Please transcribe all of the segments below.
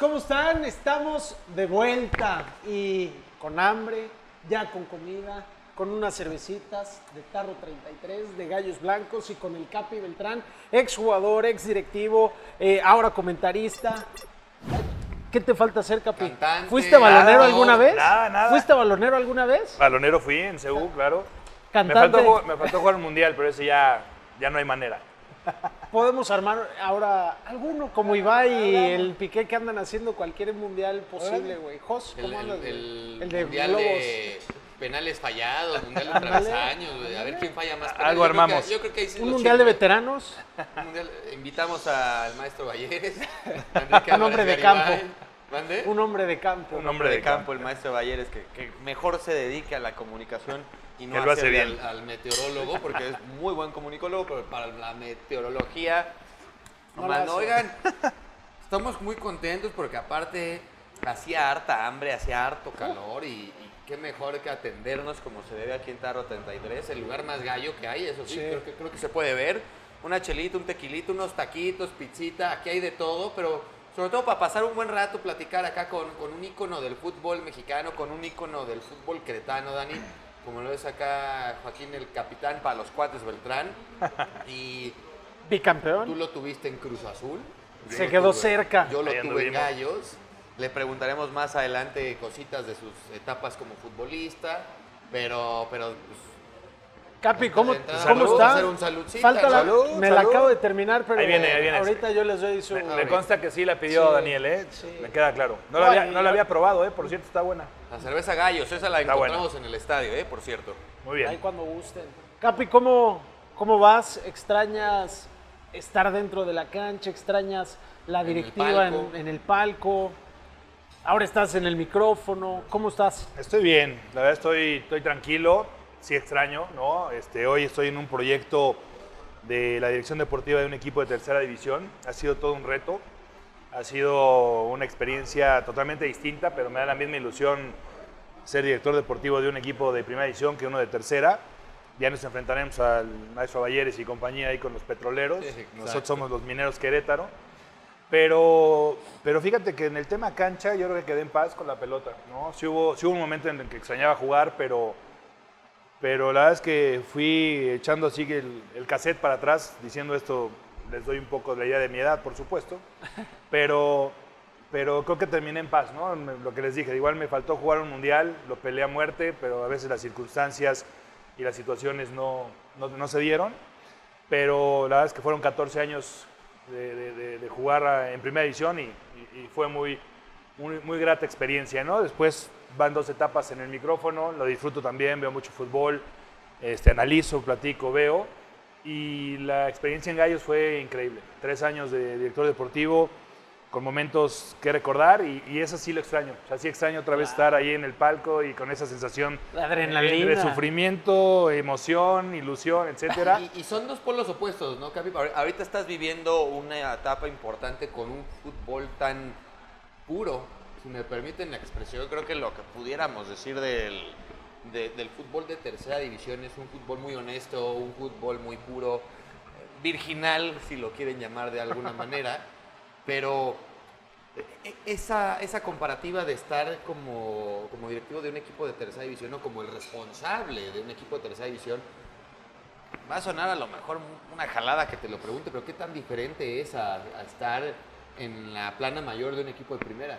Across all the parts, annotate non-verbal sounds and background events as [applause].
¿Cómo están? Estamos de vuelta y con hambre, ya con comida, con unas cervecitas de Tarro 33, de Gallos Blancos y con el Capi Beltrán, ex jugador, ex directivo, eh, ahora comentarista. ¿Qué te falta hacer, Capi? Cantante, ¿Fuiste balonero nada, alguna vez? nada, nada. ¿Fuiste balonero alguna vez? Balonero fui en Seúl, claro. Me Cantante. faltó, me faltó jugar un mundial, pero ese ya, ya no hay manera. Podemos armar ahora alguno, como Ibai y el Piqué que andan haciendo cualquier mundial posible, güey. Jos, El, ¿cómo el- andas, el El de mundial globos. de penales fallados, mundial de travesaños, güey, a ver quién falla más. Algo penales. Yo creo que- armamos. yo creo que ahí sí Un mundial de veteranos. Un mundial- invitamos al maestro Valleres, [laughs] Un hombre de campo. ¿Mande? Un hombre de campo. Un hombre de campo, el maestro Balleres, que, que mejor se dedique a la comunicación y no hace bien. al, al meteorólogo, porque es muy buen comunicólogo, pero para la meteorología, No no la más, hace. no, oigan, [laughs] Estamos muy contentos porque aparte hacía harta hambre, hacía harto calor y, y qué mejor que atendernos como se debe aquí en Tarro 33, es el lugar más gallo que hay, eso sí, Sí. Creo, que, creo que se puede ver. una chelita, un tequilito, unos taquitos, pizzita, aquí hay de todo, pero sobre todo para pasar un buen rato, platicar acá con, con un ícono del fútbol mexicano, con un ícono del fútbol cretano, Dani, como lo es acá Joaquín el capitán para los cuates Beltrán, [laughs] y tú Bicampeón. lo tuviste en Cruz Azul. Yo Se quedó tuve- cerca. Yo lo Ahí tuve en. Gallos. Le preguntaremos más adelante cositas de sus etapas como futbolista, pero, pero pues, Capi, ¿cómo, ¿cómo está? hacer un saludcita, Falta la- salud, me la acabo de terminar, pero Ahí viene, ahí viene. ahorita yo les doy su... Me, me consta que sí la pidió Sí, Daniel, ¿eh? sí. Me queda claro. No la, había, y- no la había probado, ¿eh? Por cierto, está buena. La cerveza Gallos, esa la Está encontramos en el estadio, ¿eh? Por cierto. Muy Ahí bien. cuando gusten. Capi, ¿cómo, ¿cómo vas? ¿Extrañas estar dentro de la cancha? ¿Extrañas la En el directiva en, palco. en el palco? Ahora estás en el micrófono. ¿Cómo estás? Estoy bien, la verdad estoy, estoy tranquilo, sí extraño, ¿no? Este, hoy estoy en un proyecto de la dirección deportiva de un equipo de tercera división. Ha sido todo un reto, ha sido una experiencia totalmente distinta, pero me da la misma ilusión ser director deportivo de un equipo de primera división que uno de tercera. Ya nos enfrentaremos al maestro Valleres y compañía ahí con los petroleros. Exacto. Nosotros somos los mineros Querétaro. Pero, pero fíjate que en el tema cancha yo creo que quedé en paz con la pelota. ¿no? Sí, hubo, sí hubo un momento en el que extrañaba jugar, pero, pero la verdad es que fui echando así el, el cassette para atrás, diciendo esto, les doy un poco la idea de mi edad, por supuesto. [laughs] Pero, pero creo que terminé en paz, ¿no? Lo que les dije, igual me faltó jugar un mundial, lo peleé a muerte, pero a veces las circunstancias y las situaciones no, no, no se dieron. Pero la verdad es que fueron 14 años de, de- de- de jugar en primera división y, y- y fue muy, muy, muy grata experiencia, ¿no? Después van dos etapas en el micrófono, lo disfruto también, veo mucho fútbol, este, analizo, platico, veo. Y la experiencia en Gallos fue increíble. Tres años de director deportivo, con momentos que recordar y, y eso sí lo extraño. O sea, sí extraño otra vez estar ahí en el palco y con esa sensación La adrenalina. de sufrimiento, emoción, ilusión, etcétera. Y, y son dos polos opuestos, ¿no, Capi? Ahor- Ahorita estás viviendo una etapa importante con un fútbol tan puro, si me permiten la expresión, creo que lo que pudiéramos decir del, de- del fútbol de tercera división es un fútbol muy honesto, un fútbol muy puro, eh, virginal, si lo quieren llamar de alguna manera, [laughs] pero e- esa, esa comparativa de estar como, como directivo de un equipo de tercera división o como el responsable de un equipo de tercera división, va a sonar a lo mejor una jalada que te lo pregunte, pero ¿qué tan diferente es a, a estar en la plana mayor de un equipo de primera?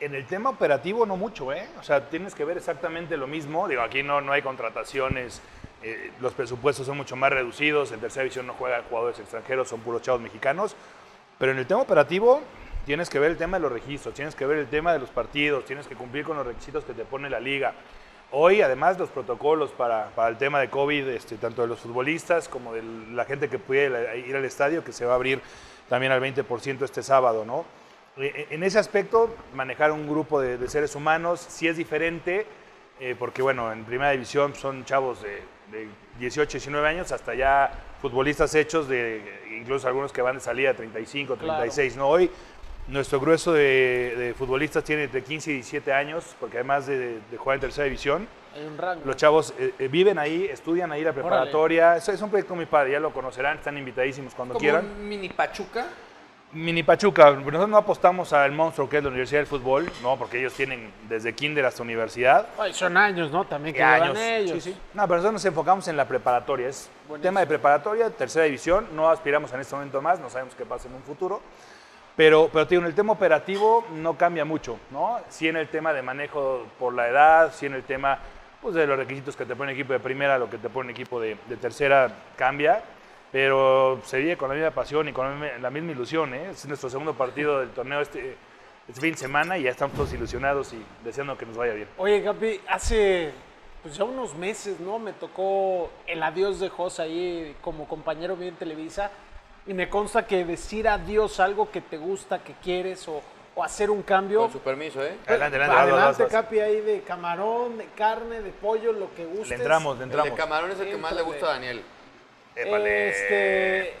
En el tema operativo no mucho, ¿eh? O sea, tienes que ver exactamente lo mismo. Digo, aquí no, no hay contrataciones, eh, los presupuestos son mucho más reducidos, en tercera división no juegan jugadores extranjeros, son puros chavos mexicanos. Pero en el tema operativo tienes que ver el tema de los registros, tienes que ver el tema de los partidos, tienes que cumplir con los requisitos que te pone la liga. Hoy, además, los protocolos para, para el tema de COVID, este, tanto de los futbolistas como de la gente que puede ir al estadio, que se va a abrir también al 20% este sábado, ¿no? Eh, En ese aspecto, manejar un grupo de, de seres humanos sí es diferente, eh, porque bueno, en primera división son chavos de, de 18, 19 años, hasta ya futbolistas hechos, de incluso algunos que van de salida a 35, Claro. 36, ¿no? Hoy nuestro grueso de, de futbolistas tiene entre 15 y 17 años, porque además de, de jugar en tercera división, Hay un rango. los chavos eh, eh, viven ahí, estudian ahí la preparatoria. Es, es un proyecto muy padre, ya lo conocerán, están invitadísimos cuando Como quieran. un mini Pachuca. Mini Pachuca, nosotros no apostamos al monstruo que es la Universidad del Fútbol, no, porque ellos tienen desde kinder hasta universidad. Ay, son años, ¿no? También que ¿Qué llevan años? ellos. Sí, sí. No, pero nosotros nos enfocamos en la preparatoria. Es Buenísimo. tema de preparatoria, tercera división. No aspiramos en este momento más, no sabemos qué pasa en un futuro. Pero, pero digo, en el tema operativo no cambia mucho, ¿no? Sí en el tema de manejo por la edad, sí en el tema pues, de los requisitos que te pone equipo de primera, lo que te pone equipo de, de tercera cambia. Pero se vive con la misma pasión y con la misma, ilusión, ¿eh? Es nuestro segundo partido del torneo este, este fin de semana y ya estamos todos ilusionados y deseando que nos vaya bien. Oye, Capi, hace pues ya unos meses, ¿no? Me tocó el adiós de Jos ahí como compañero mío en Televisa y me consta que decir adiós a algo que te gusta, que quieres o, o hacer un cambio. Con su permiso, ¿eh? Adelante, adelante, vas, vas, Adelante, vas. Capi, ahí de camarón, de carne, de pollo, lo que gustes. Le entramos, le El entramos. de camarón es el que más le gusta a Daniel. Épale. Este, [laughs]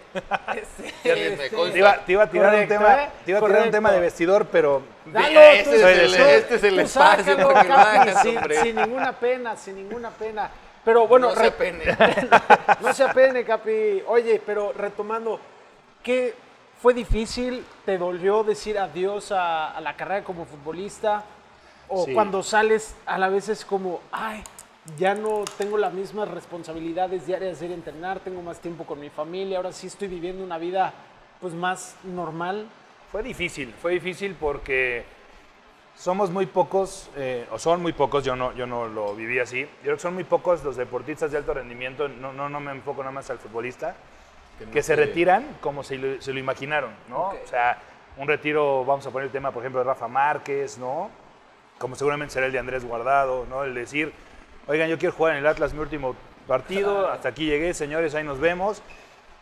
este, este. Te iba, te iba a tirar Correcto, un tema, ¿eh? te iba a tirar un tema de vestidor, pero Dalo, Este tú, es el- tú, este es el tú espacio sácalo, que sin, ninguna pena, sin ninguna pena. Pero bueno, no se apene. [laughs] no se apene, Capi. Oye, pero retomando, ¿qué fue difícil? ¿Te dolió decir adiós a, a la carrera como futbolista? ¿O Sí. cuando sales a la vez es como, ay, ya no tengo las mismas responsabilidades diarias de ir a entrenar, tengo más tiempo con mi familia, ahora sí estoy viviendo una vida pues más normal? fue difícil, fue difícil porque somos muy pocos, eh, o son muy pocos, yo no, yo no lo viví así, yo creo que son muy pocos los deportistas de alto rendimiento, no, no, no me enfoco nada más al futbolista, no que se retiran como se lo, se lo imaginaron, ¿no? Ok. O sea, un retiro, vamos a poner el tema, por ejemplo, de Rafa Márquez, ¿no? Como seguramente será el de Andrés Guardado, ¿no? El decir, oigan, yo quiero jugar en el Atlas mi último partido, hasta aquí llegué, señores, ahí nos vemos.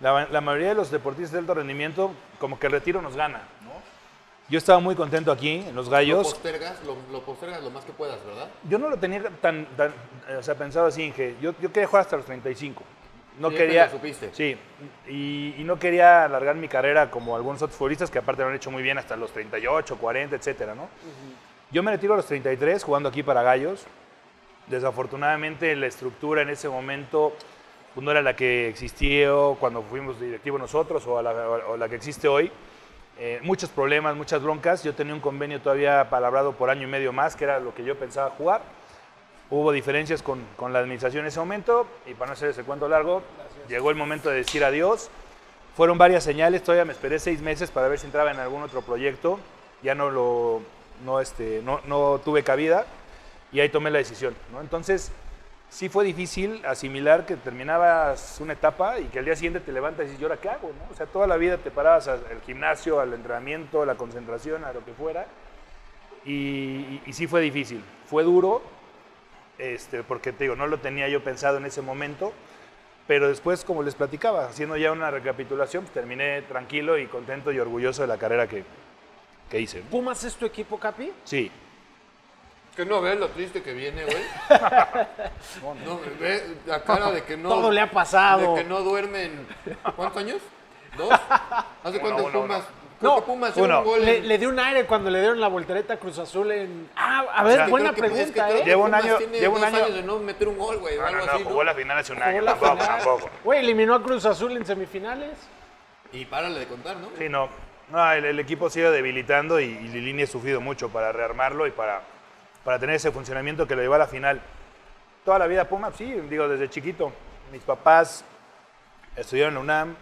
La, la mayoría de los deportistas de alto rendimiento, como que el retiro nos gana, ¿no? Yo estaba muy contento aquí, en Los Lo Gallos. postergas, lo, lo postergas lo más que puedas, ¿verdad? Yo no lo tenía tan, tan eh, o sea, pensado así, Inge. Yo, yo quería jugar hasta los 35. No Sí, quería. lo supiste. Sí, y, y no quería alargar mi carrera como algunos otros futbolistas que aparte lo han hecho muy bien hasta los 38, 40, etcétera, ¿no? Yo me retiro a los 33 jugando aquí para Gallos. Desafortunadamente la estructura en ese momento pues, no era la que existió cuando fuimos directivos nosotros o, a la, o la que existe hoy. Eh, muchos problemas, muchas broncas. Yo tenía un convenio todavía palabrado por año y medio más, que era lo que yo pensaba jugar. Hubo diferencias con, con la administración en ese momento y para no hacer ese cuento largo, llegó el momento de decir adiós. Fueron varias señales, todavía me esperé seis meses para ver si entraba en algún otro proyecto. Ya no lo no, este, no, no tuve cabida y ahí tomé la decisión. ¿no? Entonces, sí fue difícil asimilar que terminabas una etapa y que al día siguiente te levantas y dices, ¿y ahora qué hago? no? O sea, toda la vida te parabas al gimnasio, al entrenamiento, a la concentración, a lo que fuera. Y, y- y sí fue difícil. Fue duro, este, porque te digo, no lo tenía yo pensado en ese momento. Pero después, como les platicaba, haciendo ya una recapitulación, pues, terminé tranquilo y contento y orgulloso de la carrera que, que hice. ¿Pumas es tu equipo, Capi? Sí, Que no ves lo triste que viene, güey. [laughs] no, ve la cara de que no. Todo le ha pasado. De que no duermen. ¿Cuántos años? ¿Dos? ¿Hace cuántos uno, Pumas? No, Pumas uno. un gol. Le, en- le dio un aire cuando le dieron la voltereta a Cruz Azul en... Ah, a ver, sea, buena Creo que- es que pregunta, ¿eh? un año- un año- años de no meter un gol, güey. No, no, así, jugó la final hace un año, tampoco, final. tampoco. Güey, eliminó a Cruz Azul en semifinales. Y párale de contar, ¿no? Sí, no. No, el, el equipo se iba debilitando y, y Lilini ha sufrido mucho para rearmarlo y para, para tener ese funcionamiento que lo llevó a la final. Toda la vida Puma, sí, digo, desde chiquito. Mis papás estudiaron en la UNAM,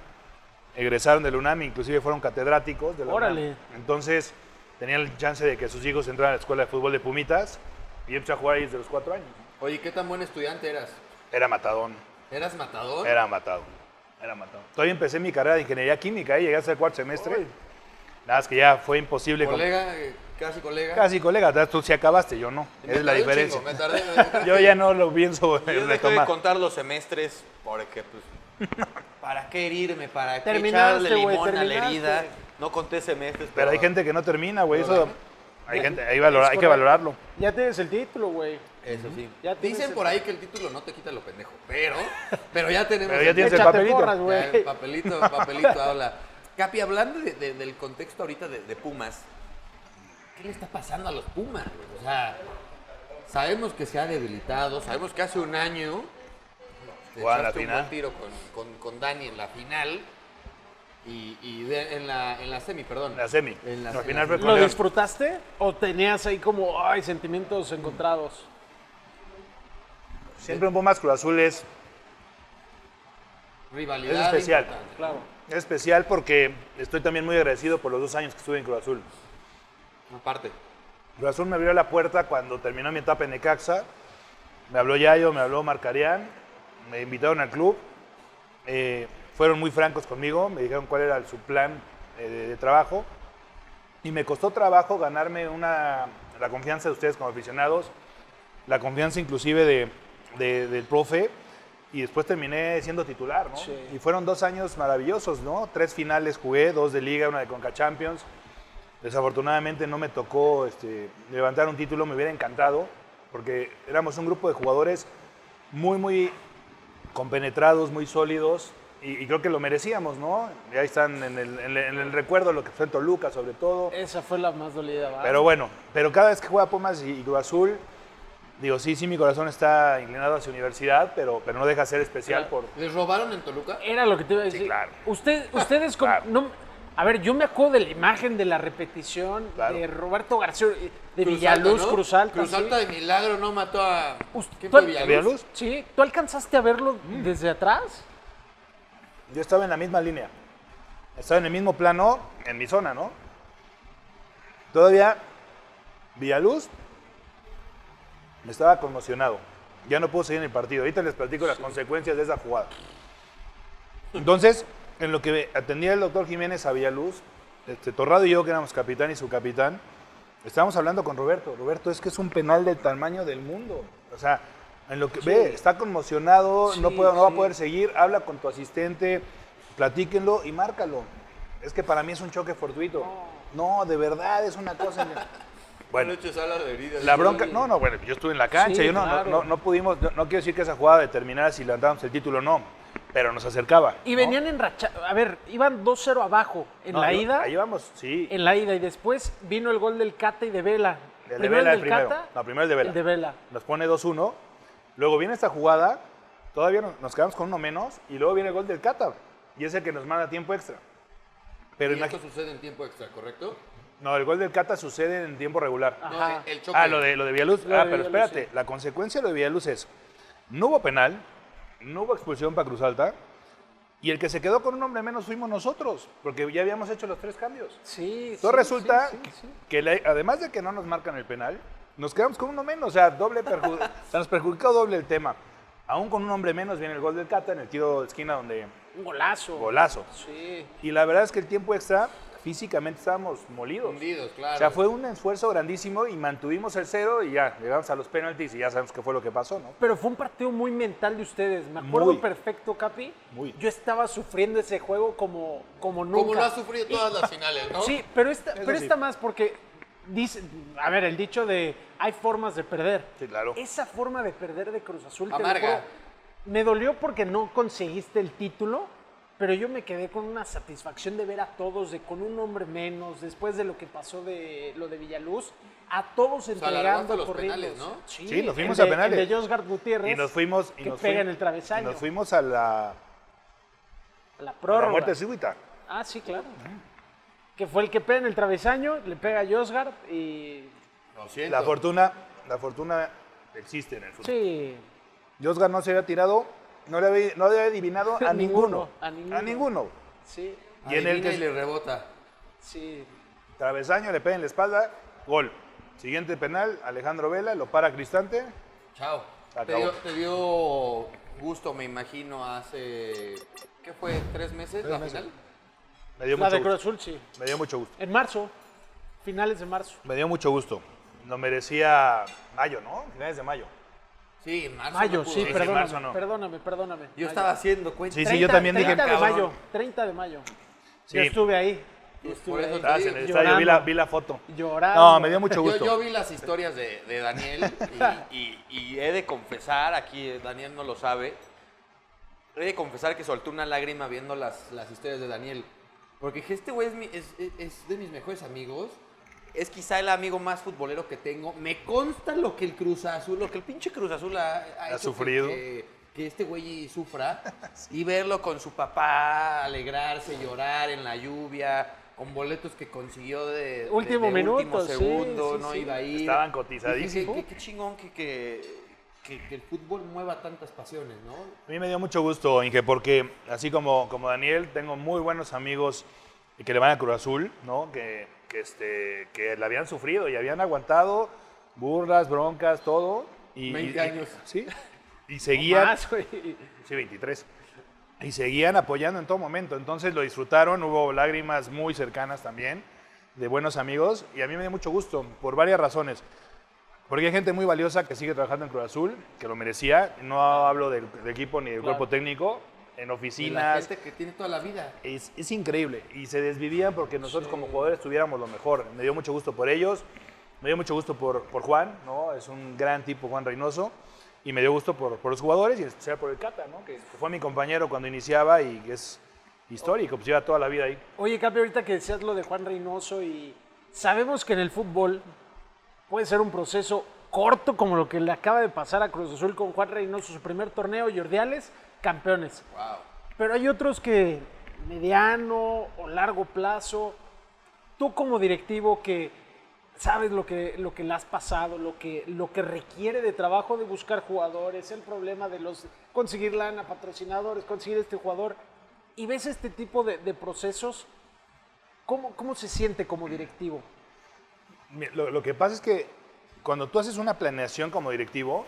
egresaron de la UNAM, inclusive fueron catedráticos de la Órale. UNAM. Entonces, tenían el chance de que sus hijos entraran a la escuela de fútbol de Pumitas y yo empecé a jugar ahí desde los cuatro años. Oye, ¿qué tan buen estudiante eras? Era matadón, ¿Eras matador? era matado, era matado. Todavía empecé mi carrera de ingeniería química y llegué hasta el cuarto semestre. Nada más que ya fue imposible. Colega, eh, casi colega. Casi colega, tú sí acabaste, yo no. Me es la diferencia. chingo, me tardé- me- [laughs] Yo ya no lo pienso Yo dejé de retomar. contar los semestres porque, pues, ¿para qué herirme? ¿Para qué echarle limón a la herida? No conté semestres, Pero hay gente que no termina, güey. Eso, hay, gente, hay, Es hay que valorarlo. Ya tienes el título, güey. Eso sí. Ya Dicen el- por ahí que el título no te quita lo pendejo, pero, [laughs] pero ya tenemos Pero ya el tienes el papelito. porras, Ya, güey. el papelito, el papelito habla. Capi, hablando de- de- del contexto ahorita de, de Pumas, ¿qué le está pasando a los Pumas? O sea, sabemos que se ha debilitado, sabemos que hace un año la echaste un final. buen tiro con, con- con Dani en la final, y, y de- en, la, en la semi, perdón. La semi. En la, Al en final la fue semi. con ¿Lo León. disfrutaste o tenías ahí como, ay, sentimientos encontrados? Siempre un Pumas Cruz Azul es, Rivalidad Es especial. Claro. es especial porque estoy también muy agradecido por los dos años que estuve en Cruz Azul. Aparte. Cruz Azul me abrió la puerta cuando terminó mi etapa en Necaxa. Me habló Yayo, me habló Marcarián, me invitaron al club. Eh, fueron muy francos conmigo, me dijeron cuál era su plan eh, de, de trabajo. Y me costó trabajo ganarme una, la confianza de ustedes como aficionados, la confianza inclusive de, de- del profe. Y después terminé siendo titular, ¿no? Sí. Y fueron dos años maravillosos, ¿no? Tres finales jugué, dos de liga, una de Conca Champions. Desafortunadamente no me tocó este, levantar un título, me hubiera encantado, porque éramos un grupo de jugadores muy, muy compenetrados, muy sólidos, y, y creo que lo merecíamos, ¿no? Y ahí están en el, en el- en el recuerdo lo que fue en Toluca, sobre todo. Esa fue la más dolida. Pero bueno, pero cada vez que juega Pumas y, y Cruz Azul, digo, sí, sí, mi corazón está inclinado hacia universidad, pero, pero no deja de ser especial por... ¿Les robaron en Toluca? Era lo que te iba a decir. claro. Usted, ustedes como... Claro. no- a ver, yo me acuerdo de la imagen de la repetición Claro. de Roberto García, de Cruz Villaluz, Alta, ¿no? Cruz Alta. Cruz sí. Alta de milagro no mató a. ¿Quién fue Villaluz? ¿Villaluz? Sí, ¿tú alcanzaste a verlo Mm. desde atrás? Yo estaba en la misma línea. Estaba en el mismo plano, en mi zona, ¿no? Todavía Villaluz estaba conmocionado. Ya no pudo seguir en el partido. Ahorita les platico las consecuencias de esa jugada. Entonces, en lo que atendía el doctor Jiménez a Villaluz, este, Torrado y yo, que éramos capitán y subcapitán, estábamos hablando con Roberto. Roberto, es que es un penal del tamaño del mundo. O sea, en lo que ve, está conmocionado, no, Sí, puede, no va a poder seguir, habla con tu asistente, platíquenlo y márcalo. Es que para mí es un choque fortuito. No, de verdad, es una cosa... [laughs] Bueno, la bronca, no, no, bueno, yo estuve en la cancha, Sí, yo no, no- claro. no, no pudimos, no, no quiero decir que esa jugada determinara si levantábamos el título o no, pero nos acercaba. Y ¿no? venían en racha... A ver, iban 2-0 abajo en No, la ahí- ida. Ahí vamos, sí. En la ida. Y después vino el gol del Cata y de Vela. El de Primero Vela, el del primero. Cata, No, primero el de Vela. El de Vela. Nos pone 2-1, luego viene esta jugada, todavía nos, quedamos con uno menos, y luego viene el gol del Cata, y es el que nos manda tiempo extra. Pero Y esto sucede en tiempo extra, ¿correcto? no, el gol del Cata sucede en tiempo regular. Ajá. No, el choque. Ah, lo de, lo de Villaluz. Lo ah, de pero Villaluz, espérate, sí. la consecuencia de lo de Villaluz es, no hubo penal, no hubo expulsión para Cruz Alta, y el que se quedó con un hombre menos fuimos nosotros, porque ya habíamos hecho los tres cambios. Sí. Entonces sí, resulta sí, sí, sí. que además de que no nos marcan el penal, nos quedamos con uno menos, o sea, doble perju- [laughs] o sea, nos perjudicó doble el tema. Aún con un hombre menos viene el gol del Cata en el tiro de esquina donde Un golazo. golazo. Sí. Y la verdad es que el tiempo extra, físicamente estábamos molidos. Hundidos, claro. O sea, fue un esfuerzo grandísimo y mantuvimos el cero y ya, llegamos a los penaltis y ya sabemos qué fue lo que pasó, ¿no? Pero fue un partido muy mental de ustedes. Me acuerdo Muy. perfecto, Capi. Muy. Yo estaba sufriendo ese juego como, como nunca. Como lo has sufrido todas las finales, ¿no? Sí, pero esta, Eso pero sí. esta más porque dice, a ver, el dicho de hay formas de perder. Sí, claro. Esa forma de perder de Cruz Azul te lo Amarga. juro, me dolió porque no conseguiste el título, pero yo me quedé con una satisfacción de ver a todos, de con un hombre menos, después de lo que pasó de lo de Villaluz, a todos entregando, los corriendo. penales, ¿no? Sí, nos fuimos el a de- penales. El de Josgard Gutiérrez. Y nos fuimos... Y que nos pega en el travesaño. y nos fuimos a la, a la la prórroga. muerte súbita. Ah, sí, claro. Que fue el que pega en el travesaño, le pega a Josgard y. Lo siento. La fortuna, la fortuna existe en el fútbol. Sí. Josgar no se había tirado, no le había, no le había adivinado a [laughs] ninguno. A ninguno. A ninguno. Sí. Y en el que y le rebota. Sí. travesaño le pega en la espalda, gol. Siguiente penal, Alejandro Vela, lo para Cristante. Chao. Te Acabó. dio, te dio gusto, me imagino, hace. ¿Qué fue? ¿Tres meses la meses. final? Me dio La mucho de Cruz. Azul, sí. Me dio mucho gusto. En marzo. Finales de marzo. Me dio mucho gusto. Lo merecía mayo, ¿no? Finales de mayo. Sí, en marzo. Mayo, no sí, sí, perdóname, marzo no. perdóname, perdóname. Yo Mayo. estaba haciendo cuenta. Sí, sí, yo también dije, 30 de cabrón. mayo, 30 de mayo. Sí. Yo estuve ahí. Yo Pues estuve por eso ahí. digo, en el llorando. estadio, vi la, vi la foto. Llorando. No, me dio mucho gusto. yo vi las historias de, de Daniel y, y- y he de confesar, aquí eh, Daniel no lo sabe, he de confesar que soltó una lágrima viendo las, las historias de Daniel. Porque dije, este güey es- es- es de mis mejores amigos. Es quizá el amigo más futbolero que tengo. Me consta lo que el Cruz Azul, lo que el pinche Cruz Azul ha, ha hecho que- sufrido. Que, que este güey sufra [laughs] y verlo con su papá, alegrarse, llorar en la lluvia, con boletos que consiguió de, Último de minuto, último segundo, sí, no sí. iba a ir. Estaban cotizadísimos. Qué, qué- qué chingón que, que, que- que el fútbol mueva tantas pasiones, ¿no? A mí me dio mucho gusto, Inge, porque así como, como Daniel, tengo muy buenos amigos que le van a Cruz Azul, ¿no? Que, que, este, que la habían sufrido y habían aguantado burlas, broncas, todo. Y, 20 y- años. Sí. Y [laughs] seguían. Más. Sí, 23. Y seguían apoyando en todo momento. Entonces lo disfrutaron, hubo lágrimas muy cercanas también, de buenos amigos. Y a mí me dio mucho gusto, por varias razones. Porque hay gente muy valiosa que sigue trabajando en Cruz Azul, que lo merecía. No hablo del, del equipo ni del Claro. cuerpo técnico, en Y la oficinas. gente que tiene toda la vida. Es, es increíble. Y se desvivían porque nosotros como jugadores tuviéramos lo mejor. Me dio mucho gusto por ellos. Me dio mucho gusto por, por Juan, ¿no? Es un gran tipo, Juan Reynoso. Y me dio gusto por, por los jugadores y en especial por el Cata, ¿no? Que fue mi compañero cuando iniciaba y que es histórico, pues lleva toda la vida ahí. Oye, Capi, ahorita que decías lo de Juan Reynoso y sabemos que en el fútbol puede ser un proceso corto como lo que le acaba de pasar a Cruz Azul con Juan Reynoso, su primer torneo, Jordiales, campeones. Wow. Pero hay otros que mediano o largo plazo, tú como directivo que sabes lo que, lo que le has pasado, lo que, lo que requiere de trabajo de buscar jugadores, el problema de los conseguir lana, patrocinadores, conseguir este jugador, y ves este tipo de, de procesos, ¿cómo, ¿cómo se siente como directivo? Lo, lo que pasa es que cuando tú haces una planeación como directivo,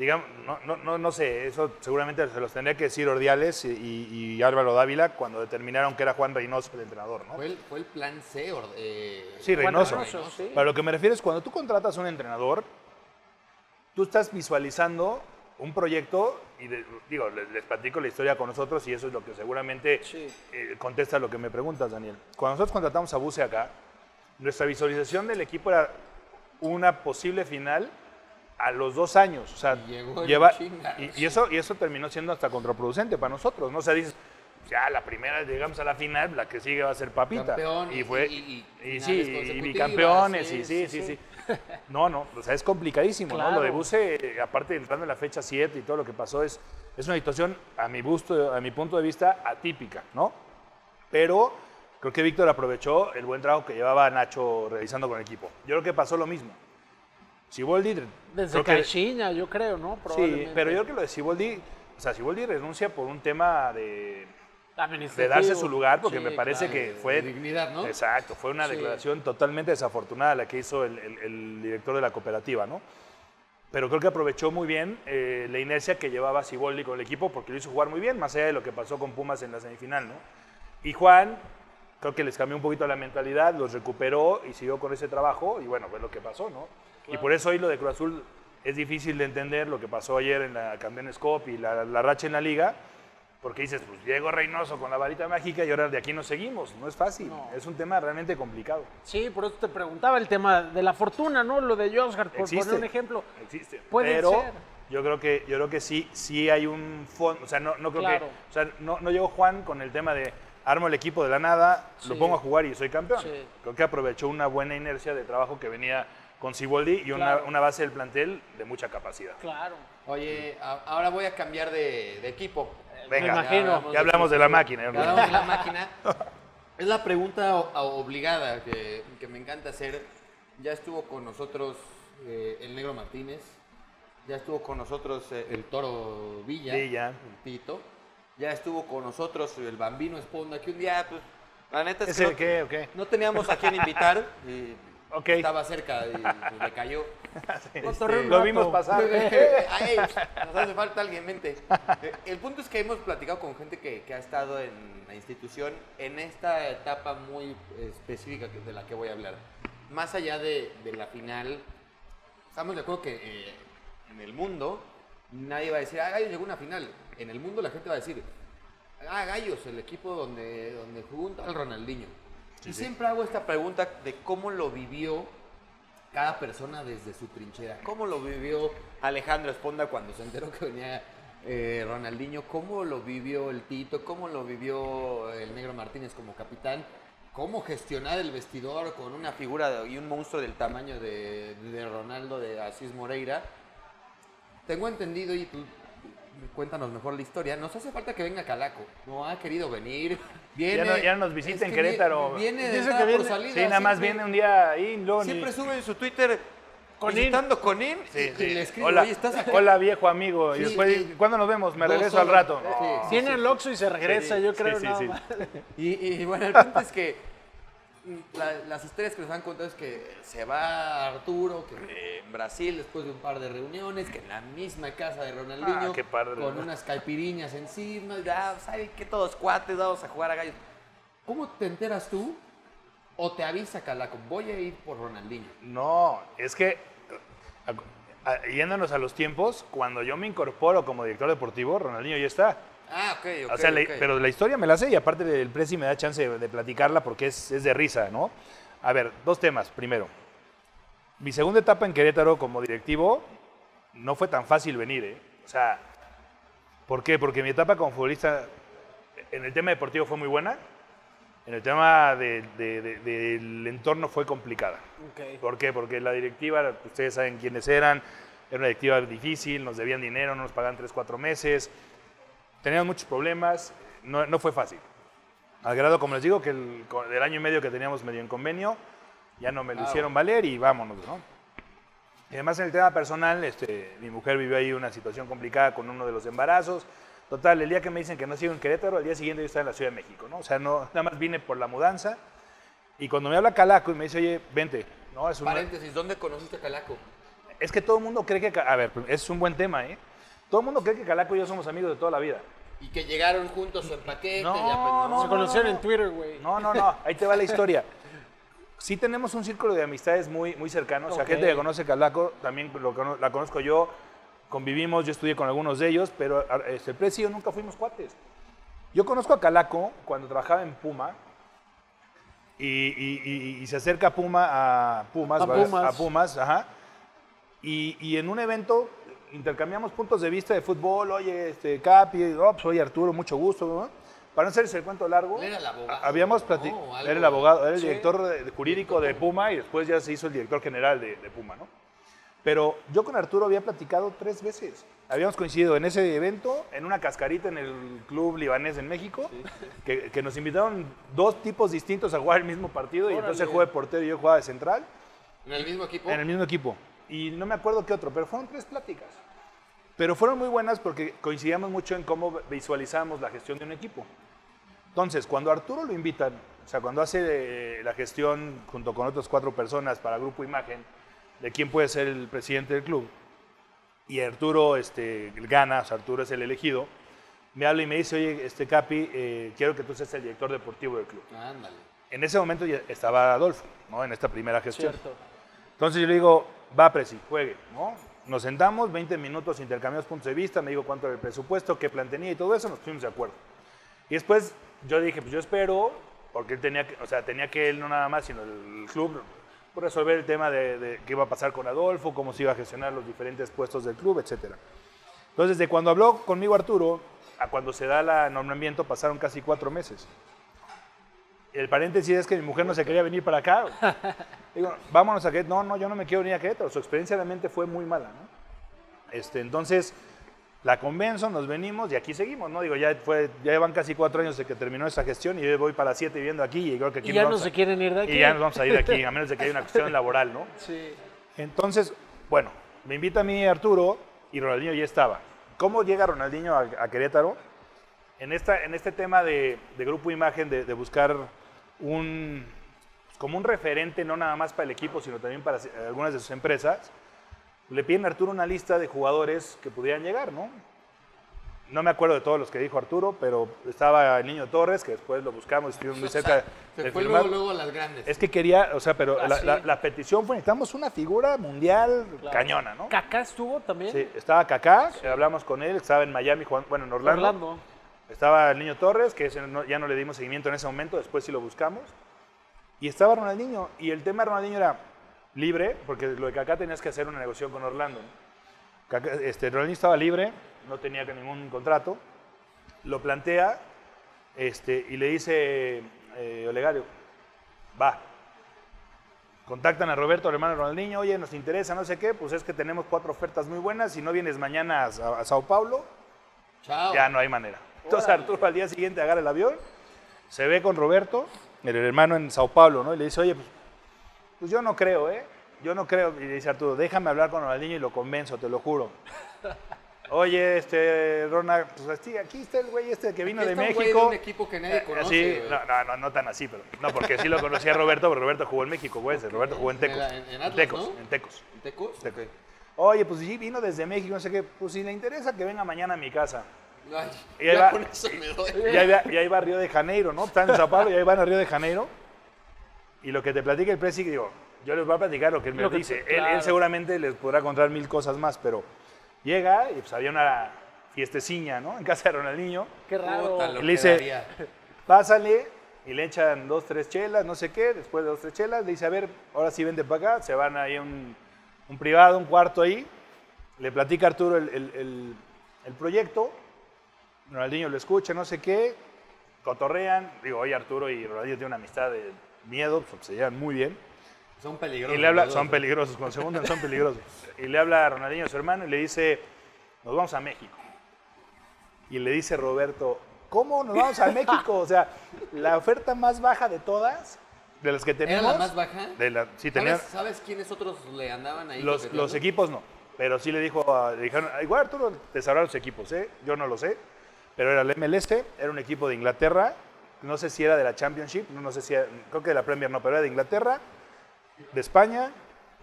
digamos, no, no, no, no sé, eso seguramente se los tendría que decir Ordiales y, y Álvaro Dávila cuando determinaron que era Juan Reynoso el entrenador, ¿no? Fue el, fue el plan C. or- eh, Sí, Reynoso. Reynoso, sí. Para lo que me refiero es cuando tú contratas a un entrenador, tú estás visualizando un proyecto y de- digo, les, les platico la historia con nosotros y eso es lo que seguramente Sí. eh, contesta lo que me preguntas, Daniel. Cuando nosotros contratamos a Buse acá, nuestra visualización del equipo era una posible final a los dos años. O sea, Y lleva, y, y eso, y eso terminó siendo hasta contraproducente para nosotros. ¿no? O sea, dices, ya la primera llegamos a la final, la que sigue va a ser Papita. Campeón y fue, y- sí, y bicampeones, sí, y sí, sí, sí. No, no, o sea, es complicadísimo, ¿no? Lo de Buse, aparte entrando en la fecha 7 y todo lo que pasó, es, es una situación, a mi, gusto, a mi punto de vista, atípica, ¿no? Pero creo que Víctor aprovechó el buen trabajo que llevaba Nacho realizando con el equipo. Yo creo que pasó lo mismo. Siboldi... Desde Caixinha, yo creo, ¿no? Sí, pero yo creo que lo de Siboldi, o sea, Siboldi renuncia por un tema de, de darse su lugar, porque Sí, me parece claro. que de fue... dignidad, ¿no? Exacto, fue una Sí. declaración totalmente desafortunada la que hizo el, el- el director de la cooperativa, ¿no? Pero creo que aprovechó muy bien eh, la inercia que llevaba Siboldi con el equipo porque lo hizo jugar muy bien, más allá de lo que pasó con Pumas en la semifinal, ¿no? Y Juan, creo que les cambió un poquito la mentalidad, los recuperó y siguió con ese trabajo y bueno, fue lo que pasó, ¿no? Y por eso hoy lo de Cruz Azul es difícil de entender lo que pasó ayer en la Campeones Cup y la, la racha en la liga, porque dices, pues llegó Reynoso con la varita mágica y ahora de aquí nos seguimos. No es fácil, No. es un tema realmente complicado. Sí, por eso te preguntaba el tema de la fortuna, ¿no? Lo de Josgar, por Existe. poner un ejemplo. Existe. Puede pero ser. yo creo que yo creo que sí sí hay un fondo, o sea, no, no creo Claro. que, o sea, no, no llegó Juan con el tema de armo el equipo de la nada, lo pongo a jugar y soy campeón. Sí. Creo que aprovechó una buena inercia de trabajo que venía con Siboldi y una, Claro. una base del plantel de mucha capacidad. Claro. Oye, a- ahora voy a cambiar de, de equipo. Venga, Me imagino. ya hablamos de la máquina. Ya hablamos de la máquina. Es la pregunta obligada que, que me encanta hacer. Ya estuvo con nosotros eh, el Negro Martínez. Ya estuvo con nosotros eh, el Toro Villa. Villa. El Tito. Ya estuvo con nosotros el Bambino Esponda, que un día, pues, la neta es ¿Ese que no, qué teníamos a quién invitar. Y Ok. Estaba cerca y pues, me cayó. [laughs] Lo vimos pasar. Ay, [laughs] nos hace falta alguien, mente. Eh, El punto es que hemos platicado con gente que, que ha estado en la institución en esta etapa muy específica de la que voy a hablar. Más allá de, de la final, estamos de acuerdo que eh, en el mundo nadie va a decir, ah, Gallos llegó una final. En el mundo la gente va a decir, ah, Gallos, el equipo donde, donde jugó un tal Ronaldinho. Y siempre hago esta pregunta de cómo lo vivió cada persona desde su trinchera. ¿Cómo lo vivió Alejandro Esponda cuando se enteró que venía eh, Ronaldinho? ¿Cómo lo vivió el Tito? ¿Cómo lo vivió el Negro Martínez como capitán? ¿Cómo gestionar el vestidor con una figura y un monstruo del tamaño de, de Ronaldo, de Asís Moreira? Tengo entendido y tú cuéntanos mejor la historia. Nos hace falta que venga Calaco. No ha querido venir. Viene, Ya no- ya nos visita en Querétaro. Viene de que por viene- salida. Sí, nada más siempre- viene un día ahí, Siempre sube en su Twitter Conin. Conin. Sí, y sí. le escribo, hola, "Oye, ¿estás acá?" hola, viejo amigo. Sí, y después, sí. ¿cuándo nos vemos? Me regreso al rato. Sí, No. sí. Viene al Oxxo y se regresa, Sí, yo creo sí, nada sí. más. Y, y bueno, el punto es que la- las historias que nos han contado es que se va Arturo, que en Brasil después de un par de reuniones, que en la misma casa de Ronaldinho, Ah, qué padre. con unas caipiriñas encima, Ya, ¿saben que Todos cuates, vamos a jugar a gallos. ¿Cómo te enteras tú? ¿O te avisa Calaco? Voy a ir por Ronaldinho. No, es que, a- a- yéndonos a los tiempos, cuando yo me incorporo como director deportivo, Ronaldinho ya está. Ah, ok, ok. o sea, la- ok. pero la historia me la sé y aparte el Presi me da chance de, de platicarla porque es, es de risa, ¿no? A ver, dos temas. Primero, mi segunda etapa en Querétaro como directivo no fue tan fácil venir, ¿eh? O sea, ¿por qué? Porque mi etapa como futbolista en el tema deportivo fue muy buena, en el tema de- de- de- del entorno fue complicada. Ok. ¿Por qué? Porque la directiva, ustedes saben quiénes eran, era una directiva difícil, nos debían dinero, no nos pagaban 3, 4 meses, teníamos muchos problemas, no, no fue fácil. Al grado, como les digo, que el, del año y medio que teníamos medio en convenio, ya no me lo Ah, hicieron valer y vámonos, ¿no? Y además en el tema personal, este, mi mujer vivió ahí una situación complicada con uno de los embarazos. Total, el día que me dicen que no sigo en Querétaro, al día siguiente yo estaba en la Ciudad de México, ¿no? O sea, no, nada más vine por la mudanza. Y cuando me habla Calaco y me dice, oye, vente, ¿no? Es, una- Paréntesis, ¿dónde conociste a Calaco? es que todo el mundo cree que, a ver, es un buen tema, ¿eh? Todo el mundo cree que Calaco y yo somos amigos de toda la vida. Y que llegaron juntos en paquete. No, ya, pues, no, Se conocieron en Twitter, güey. No, no, no, ahí te va la historia. Sí tenemos un círculo de amistades muy, muy cercano. O sea, gente que conoce Calaco, también lo la conozco yo, convivimos, yo estudié con algunos de ellos, pero el yo nunca fuimos cuates. Yo conozco a Calaco cuando trabajaba en Puma y, y- y- y se acerca Puma a Pumas, A. Pumas. a Pumas, ajá. Y, y en un evento intercambiamos puntos de vista de fútbol, oye, este, Capi, oh, pues, oye, Arturo, mucho gusto, ¿no? Para no hacerse el cuento largo, era el abogado, habíamos platicado, era el abogado, era el director jurídico de Puma y después ya se hizo el director general de, de Puma, ¿no? Pero yo con Arturo había platicado tres veces. Habíamos coincidido en ese evento, en una cascarita en el club libanés en México, que, que nos invitaron dos tipos distintos a jugar el mismo partido y entonces él jugaba de portero y yo jugaba de central ¿En el mismo equipo? en el mismo equipo. Y no me acuerdo qué otro, pero fueron tres pláticas. Pero fueron muy buenas porque coincidíamos mucho en cómo visualizamos la gestión de un equipo. Entonces, cuando a Arturo lo invitan, o sea, cuando hace eh, la gestión junto con otras cuatro personas para Grupo Imagen, de quién puede ser el presidente del club, y Arturo este, gana, o sea, Arturo es el elegido, me habla y me dice, oye, este Capi, eh, quiero que tú seas el director deportivo del club. Ándale. En ese momento ya estaba Adolfo, ¿no? En esta primera gestión. Cierto. Entonces yo le digo, va, Presi, juegue, ¿no? Nos sentamos, 20 minutos, intercambiamos puntos de vista, me dijo cuánto era el presupuesto, qué plan tenía y todo eso, nos pusimos de acuerdo. Y después yo dije, pues yo espero, porque él tenía que, o sea, tenía que él no nada más, sino el club, resolver el tema de, de qué iba a pasar con Adolfo, cómo se iba a gestionar los diferentes puestos del club, etc. Entonces, de cuando habló conmigo Arturo a cuando se da la nombramiento pasaron casi cuatro meses. El paréntesis es que mi mujer no se quería venir para acá. [laughs] Digo, vámonos a Querétaro. No, no, yo no me quiero venir a Querétaro. Su experiencia realmente fue muy mala, ¿no? Este, entonces, la convenzo, nos venimos y aquí seguimos, ¿no? Digo, ya, fue, ya van casi cuatro años de que terminó esa gestión y yo voy para siete viviendo aquí y creo que aquí Y ya no se a- quieren ir de aquí. Y ya nos vamos a ir de aquí, a menos de que haya una cuestión [laughs] laboral, ¿no? Sí. Entonces, bueno, me invita a mí Arturo y Ronaldinho ya estaba. ¿Cómo llega Ronaldinho a, a Querétaro? En, esta, en este tema de, de Grupo Imagen, de, de buscar un, como un referente, no nada más para el equipo, sino también para se- algunas de sus empresas, le piden a Arturo una lista de jugadores que pudieran llegar, ¿no? No me acuerdo de todos los que dijo Arturo, pero estaba el Niño Torres, que después lo buscamos, estuvimos muy O sea, cerca se de fue firmar. luego, luego a las grandes. Es que quería, o sea, pero Ah, la, sí. la- la petición fue, necesitamos una figura mundial Claro. cañona, ¿no? ¿Kaká estuvo también? Sí, estaba Kaká, que hablamos con él, estaba en Miami, jugando- bueno, en Orlando. Orlando. Estaba el Niño Torres, que ese no- ya no le dimos seguimiento en ese momento, después sí lo buscamos. Y estaba Ronaldinho, y el tema de Ronaldinho era libre, porque lo de Kaká tenías que hacer una negociación con Orlando. este, Ronaldinho estaba libre, no tenía ningún contrato, lo plantea este, y le dice eh, Olegario, va. Contactan a Roberto, el hermano Ronaldinho, oye, nos interesa, no sé qué, pues es que tenemos cuatro ofertas muy buenas, si no vienes mañana a, a Sao Paulo, Chao. Ya no hay manera. Entonces Arturo al día siguiente agarra el avión, se ve con Roberto, el hermano en Sao Paulo, ¿no? Y le dice, oye, pues, pues yo no creo, ¿eh? Yo no creo. Y le dice Arturo, déjame hablar con Ronaldinho y lo convenzo, te lo juro. [laughs] Oye, este, Ronald, pues aquí, aquí está el güey este que vino Aquí de está un güey de México. un equipo que nadie Eh, conoce, güey. no, no, no, no tan así, pero no, porque sí lo conocía Roberto, pero Roberto jugó en México, güey. Roberto jugó en En Tecos. en- en Atlas, Tecos, ¿no? en Tecos. ¿Tecos? Tecos. Ok. Oye, pues sí, vino desde México, no sé qué. Pues si le interesa que venga mañana a mi casa. Ay, Y ahí va. Y ahí va, y ahí va Río de Janeiro, ¿no? Están en Sao Paulo y ahí van a Río de Janeiro. Y lo que te platica el presi, digo, yo les voy a platicar lo que él me Lo que dice. Él- seguramente les podrá contar mil cosas más, pero llega y pues había una fiesteciña, ¿no? En casa de Ronaldinho. Qué raro. Puta, le dice- daría. Pásale y le echan dos, tres chelas, no sé qué. Después de dos, tres chelas, le dice, a ver, ahora sí vente para acá. Se van ahí a un, un privado, un cuarto ahí. Le platica a Arturo el, el- el- el proyecto. Ronaldinho lo escucha, no sé qué. Cotorrean. Digo, oye, Arturo y Ronaldinho tienen una amistad de miedo, pues, se llevan muy bien. Son peligrosos. Y le habla, los son peligrosos, cuando se juntan son peligrosos. Y le habla a Ronaldinho, su hermano, y le dice, nos vamos a México. Y le dice Roberto, ¿cómo nos vamos a México? O sea, la oferta más baja de todas, de las que ¿Era tenemos. la más baja? De la, sí, tenían, ¿Sabes, sabes quiénes otros le andaban ahí? los, los equipos no. Pero sí le dijo, a- le dijeron, igual Arturo te sabrá los equipos, ¿eh? Yo no lo sé. Pero era el MLS, era un equipo de Inglaterra. No sé si era de la Championship, no, sé si era- creo que de la Premier no, pero era de Inglaterra, de España,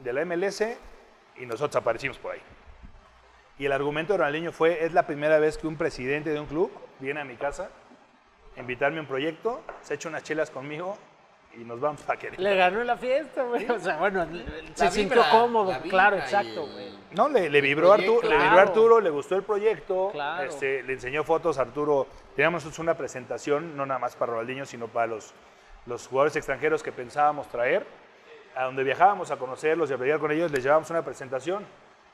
de la MLS, y nosotros aparecimos por ahí. Y el argumento de Ronaldinho fue, es la primera vez que un presidente de un club viene a mi casa invitarme a un proyecto, se echa unas chelas conmigo y nos vamos a querer. Le ganó la fiesta, güey. O sea, bueno, se La sintió vibra, cómodo. la vibra Claro, exacto, el- güey. No, le, le vibró proyecto. Arturo, le vibró Claro. Arturo, le gustó el proyecto, Claro. este, le enseñó fotos a Arturo. Teníamos una presentación, no nada más para Ronaldinho, sino para los, los jugadores extranjeros que pensábamos traer, a donde viajábamos a conocerlos y a pelear con ellos, les llevábamos una presentación,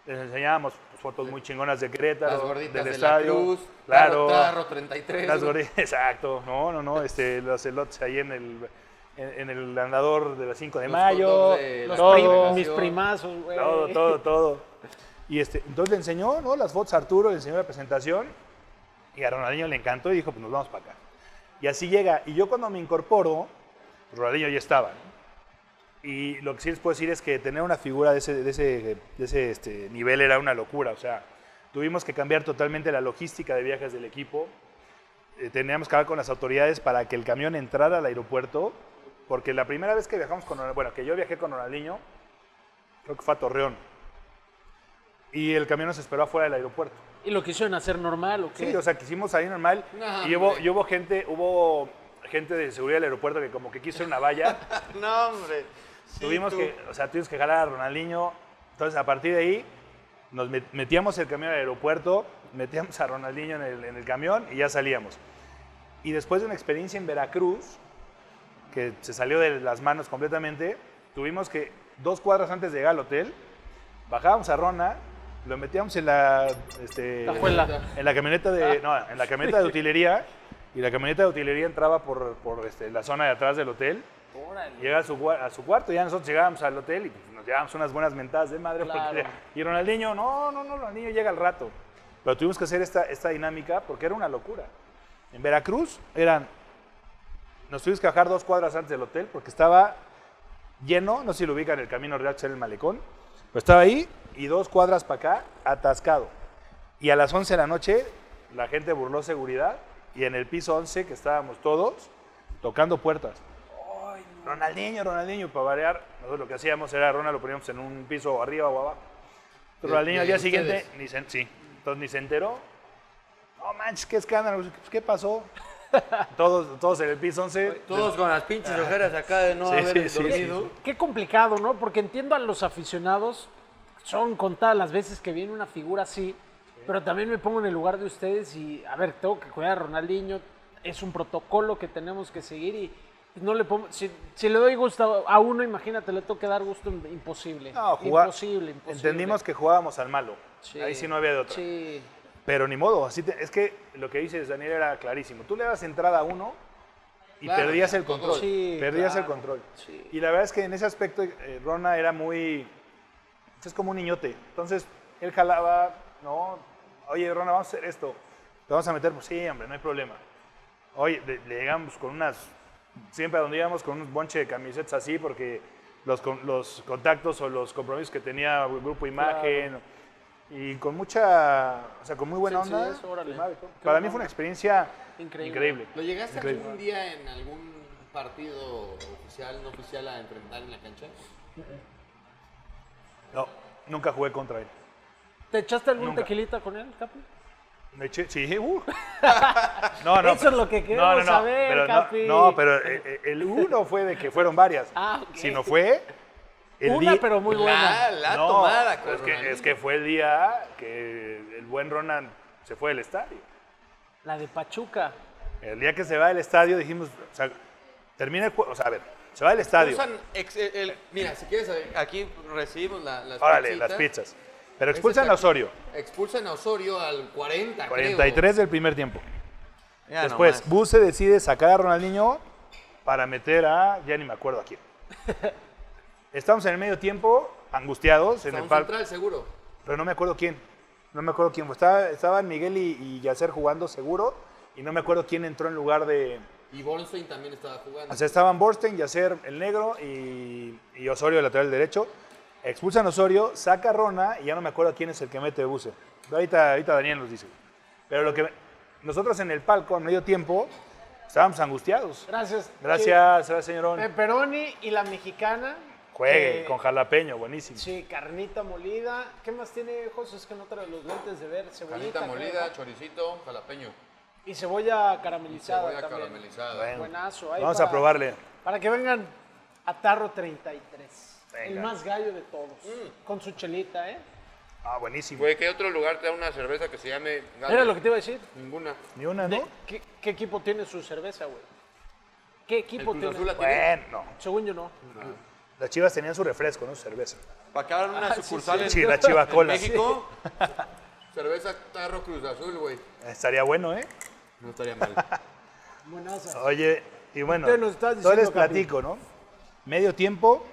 les enseñábamos pues, fotos muy chingonas de Querétaro, Las gorditas del de estadio, la Cruz, claro, Tarro, Tarro 33. las gorditas, [laughs] exacto, no, no, no, este, los elotes ahí en el, en, en el andador de las 5 de Los mayo, de Los todo, prim- mis primazos, güey. todo, todo, todo. Y este, entonces le enseñó ¿no? las fotos a Arturo, le enseñó la presentación y a Ronaldinho le encantó y dijo, pues nos vamos para acá. Y así llega. Y yo cuando me incorporo, pues, Ronaldinho ya estaba. ¿no? Y lo que sí les puedo decir es que tener una figura de ese, de ese, de ese este, nivel era una locura. O sea, tuvimos que cambiar totalmente la logística de viajes del equipo. Eh, teníamos que hablar con las autoridades para que el camión entrara al aeropuerto. Porque la primera vez que viajamos con Ronaldinho, bueno, que yo viajé con Ronaldinho, creo que fue a Torreón. Y el camión nos esperó afuera del aeropuerto. ¿Y lo quisieron hacer normal o qué? Sí, o sea, quisimos salir normal. No, y hubo, hombre. y hubo gente, hubo gente de seguridad del aeropuerto que como que quiso hacer una valla. [laughs] No, hombre. Sí, tuvimos tú. que, o sea, tuvimos que jalar a Ronaldinho. Entonces, a partir de ahí, nos met- metíamos el camión al aeropuerto, metíamos a Ronaldinho en el, en el camión y ya salíamos. Y después de una experiencia en Veracruz, que se salió de las manos completamente, tuvimos que, dos cuadras antes de llegar al hotel, bajábamos a Rona, lo metíamos en la, este, en la camioneta de, no, en la camioneta de utilería, y la camioneta de utilería entraba por, por este, la zona de atrás del hotel, Órale. llega a su, a su cuarto y ya nosotros llegábamos al hotel y pues, nos llevábamos unas buenas mentadas de madre. porque- Claro. y Ronaldinho, no, no, no, Ronaldinho llega al rato. Pero tuvimos que hacer esta, esta dinámica porque era una locura. En Veracruz eran, nos tuvimos que bajar dos cuadras antes del hotel porque estaba lleno, no sé si lo ubican el camino real, que era el malecón, pero estaba ahí y dos cuadras para acá, atascado. Y a las 11 de la noche la gente burló seguridad y en el piso 11 que estábamos todos tocando puertas. Ronaldinho, Ronaldinho, para variar, nosotros lo que hacíamos era, Ronald lo poníamos en un piso arriba o abajo. De- Ronaldinho al día siguiente, ustedes. ni se, sí, entonces ni se enteró. No manches, qué escándalo, pues, ¿qué pasó? [laughs] todos, todos en el piso 11. Todos con las pinches ojeras acá de no Sí, haber sí, sí, dormido. Qué complicado, ¿no? Porque entiendo a los aficionados, son contadas las veces que viene una figura así, pero también me pongo en el lugar de ustedes y, a ver, tengo que cuidar a Ronaldinho, es un protocolo que tenemos que seguir y no le pongo, si, si le doy gusto a uno, imagínate, le tengo que dar gusto, imposible. No, jugar- imposible, imposible. Entendimos que jugábamos al malo. Sí. Ahí sí no había de otra. Sí. Pero ni modo, así te- es que lo que dices, Daniel, era clarísimo. Tú le das entrada a uno y Claro, perdías el control. Sí, perdías el control. sí. Y la verdad es que en ese aspecto eh, Rona era muy... Es como un niñote. Entonces, él jalaba, ¿no? Oye, Rona, vamos a hacer esto. ¿Te vamos a meter? Pues sí, hombre, no hay problema. Hoy le, le llegamos con unas, siempre a donde íbamos con un bonche de camisetas así porque los, los contactos o los compromisos que tenía el grupo Imagen y con mucha, o sea, con muy buena onda. Para mí fue una experiencia Increíble. increíble. ¿Lo llegaste Increíble. algún día en algún partido oficial, no oficial, a enfrentar en la cancha? No, nunca jugué contra él. ¿Te echaste algún Nunca. tequilita con él, Capi? Me eché, sí, uh. [laughs] No, no. Eso es lo que queremos saber, pero Capi. No, no, pero eh, eh, el uno fue de que fueron varias. Ah, ok. Sino fue el Una, día- pero muy La, buena. la No, tomada, con es que, es que fue el día que el buen Ronan se fue del estadio. La de Pachuca. El día que se va del estadio dijimos, o sea, termina el juego, o sea, a ver, se va del estadio. Usan ex- el- el- mira, si quieres, aquí recibimos la- las Órale, las pizzas. Pero expulsan a Osorio. Expulsan a Osorio al 40, 43 del primer tiempo. creo. Ya Después. Buse decide sacar a Ronaldinho para meter a, ya ni me acuerdo a quién. [laughs] Estamos en el medio tiempo, angustiados en el palco, central, seguro. pero no me acuerdo quién. No me acuerdo quién. Estaba, estaban Miguel y, y Yacer jugando seguro, y no me acuerdo quién entró en lugar de... Y Bornstein también estaba jugando. O sea, estaban Borstein, Yacer el negro y, y Osorio el lateral derecho. Expulsan a Osorio, saca a Rona y ya no me acuerdo quién es el que mete Buse. Ahorita, ahorita Daniel nos dice. Pero lo que nosotros en el palco, en medio tiempo, estábamos angustiados. Gracias. Gracias, gracias, señorón. Pepperoni y la mexicana. Juegue con jalapeño, buenísimo. Sí, carnita molida. ¿Qué más tiene, José? Es que no trae los lentes de ver. Cebollita. Canita creo, molida, ¿no? choricito, jalapeño. Y cebolla caramelizada Cebolla también. caramelizada. Bueno. Buenazo. ahí Vamos para- a probarle. Para que vengan a Tarro 33. El Venga. más gallo de todos. Con su chelita, ¿eh? Ah, buenísimo. Güey, ¿qué otro lugar te da una cerveza que se llame Gallo? Era lo que te iba a decir. Ninguna. Ni una, ¿no? ¿Qué, qué equipo tiene su cerveza, güey? ¿Qué ¿El equipo Cruz tiene? Azul la tiene? Bueno, no. Según yo no. Las chivas tenían su refresco, ¿no? Su cerveza. Para que abran una Ah, sí, sucursal sí. en, Sí, la chiva en cola. México. [laughs] cerveza Tarro Cruz Azul, güey. Estaría bueno, ¿eh? No estaría mal. [laughs] Buenaza. Oye, y bueno, ¿Qué nos estás yo les platico, ¿no? Medio tiempo,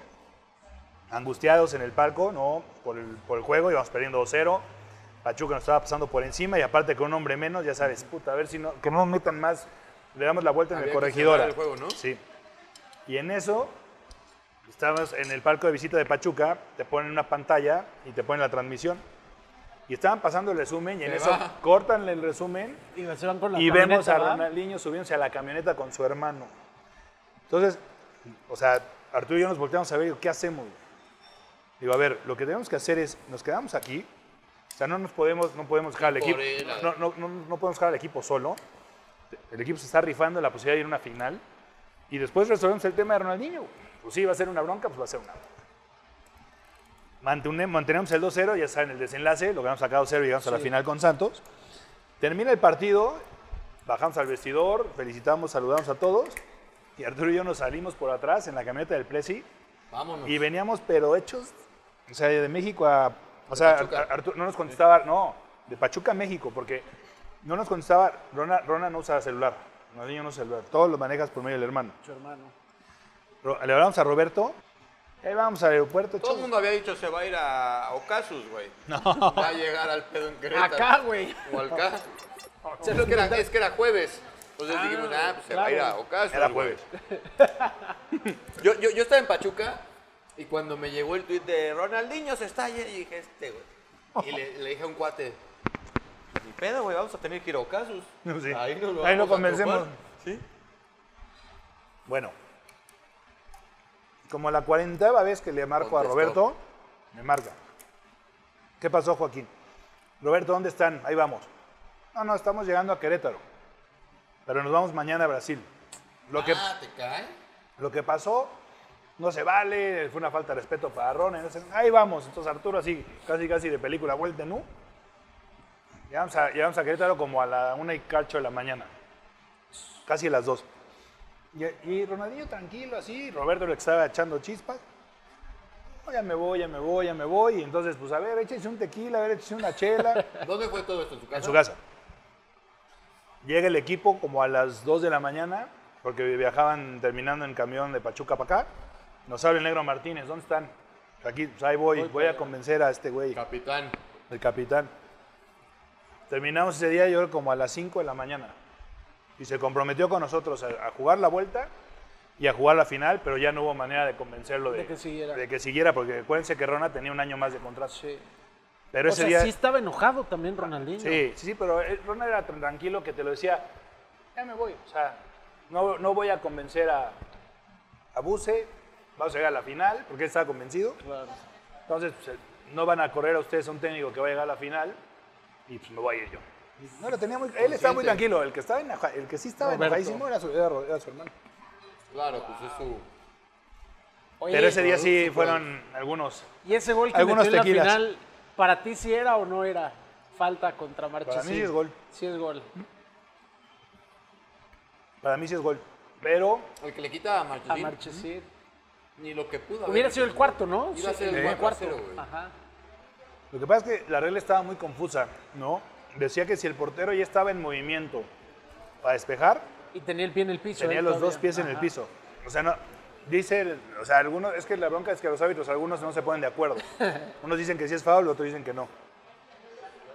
angustiados en el palco, ¿no? Por el, por el juego, íbamos perdiendo 2-0. Pachuca nos estaba pasando por encima y aparte con un hombre menos, ya sabes, puta, a ver si no, que no nos metan más. Le damos la vuelta en Había el corregidora. el juego, ¿no? Sí. Y en eso, estábamos en el palco de visita de Pachuca, te ponen una pantalla y te ponen la transmisión. Y estaban pasando el resumen y en Se eso va. cortan el resumen Y se van con la y vemos a. Ronaldinho subiéndose a la camioneta con su hermano. Entonces, o sea, Arturo y yo nos volteamos a ver y digo, ¿qué hacemos? Digo, a ver, lo que tenemos que hacer es, nos quedamos aquí, o sea, no nos podemos, no podemos dejar al equipo, no, no, no, no podemos dejar al equipo solo. El equipo se está rifando la posibilidad de ir a una final y después resolvemos el tema de Ronaldinho. Pues sí, va a ser una bronca, pues va a ser una bronca. Mantene- mantenemos el 2-0, ya saben el desenlace, logramos sacar 2-0 y llegamos a la final con Santos. Termina el partido, bajamos al vestidor, felicitamos, saludamos a todos y Arturo y yo nos salimos por atrás en la camioneta del Plesi Vámonos. y veníamos pero hechos, o sea, de México a... O sea, Arturo no nos contestaba, no, de Pachuca a México, porque no nos contestaba, Rona, Rona no usa celular, no usa celular, todo lo manejas por medio del hermano. Su hermano. Le hablamos a Roberto, ahí vamos al aeropuerto, Todo el mundo había dicho se va a ir a Ocasus, güey. [laughs] No. Va a llegar al pedo en Querétaro. Acá, güey. O al [laughs] K. Es que era, es que era jueves. Entonces dijimos, ah, pues se va a ir a. Ocasus. Era jueves. [laughs] Yo, yo, yo estaba en Pachuca y cuando me llegó el tuit de Ronaldinho se está y dije, este, güey. Y le, le dije a un cuate, ni pedo, güey, vamos a tener que ir a Ocasus. Sí. Ahí nos lo Ahí lo convencemos. Sí. Bueno, como la cuarentava vez que le marco a. Roberto, me marca. ¿Qué pasó, Joaquín? Roberto, ¿dónde están? Ahí vamos. No, no, estamos llegando a Querétaro. Pero nos vamos mañana a Brasil. Lo que, Ah, ¿te cae? lo que pasó no se vale, fue una falta de respeto para Ron. entonces, ahí vamos. Entonces Arturo así, casi casi de película, vuelta en U. Llegamos a, llegamos a Querétaro como a la una y cacho de la mañana. Casi a las dos. Y, y Ronaldinho tranquilo así, Roberto le estaba echando chispas. "No, ya me voy, ya me voy, ya me voy. Y entonces, pues a ver, échese un tequila, a ver, échese una chela. [laughs] ¿Dónde fue todo esto? ¿En su casa? en su casa. Llega el equipo como a las 2 de la mañana, porque viajaban terminando en camión de Pachuca para acá. Nos habla el negro Martínez, ¿dónde están? Aquí, pues ahí voy, voy a convencer a este güey, Capitán. el capitán. Terminamos ese día yo creo como a las 5 de la mañana. Y se comprometió con nosotros a, a jugar la vuelta y a jugar la final, pero ya no hubo manera de convencerlo de, De que siguiera. de que siguiera, porque acuérdense que Rona tenía un año más de contrato. Sí. Pero O ese sea, día... sí estaba enojado también Ronaldinho. Sí, sí, sí, pero él- Ronald era tan tranquilo que te lo decía, ya me voy. O sea, no, no voy a convencer a, a Buse, vamos a llegar a la final, porque él estaba convencido. Claro. Entonces, pues, no van a correr a ustedes a un técnico que va a llegar a la final y pues me voy a ir yo. No, lo tenía muy, él estaba muy tranquilo, el que, estaba enoja- el que sí estaba Roberto. enojadísimo era su, era su hermano. Claro, pues es su. Oye, Pero ese día sí fueron algunos. ¿Y ese gol que Algunos metió en tequilas. la final, para ti sí era o no era falta contra Marchesín? Para mí sí es gol. Sí es gol. Para mí sí es gol. Pero El que le quita a A Marchesín. Marchesín. Ni lo que pudo. Hubiera haber sido el cuarto, ¿no? Iba a ser el el 4 a 0, güey. Ajá. lo que pasa es que la regla estaba muy confusa, ¿no? Decía que si el portero ya estaba en movimiento para despejar, Y tenía el pie en el piso. tenía él los todavía. dos pies en el piso. O sea, no. Dice, o sea, algunos, es que la bronca es que los árbitros, algunos no se ponen de acuerdo. [laughs] Unos dicen que sí es foul, otros dicen que no.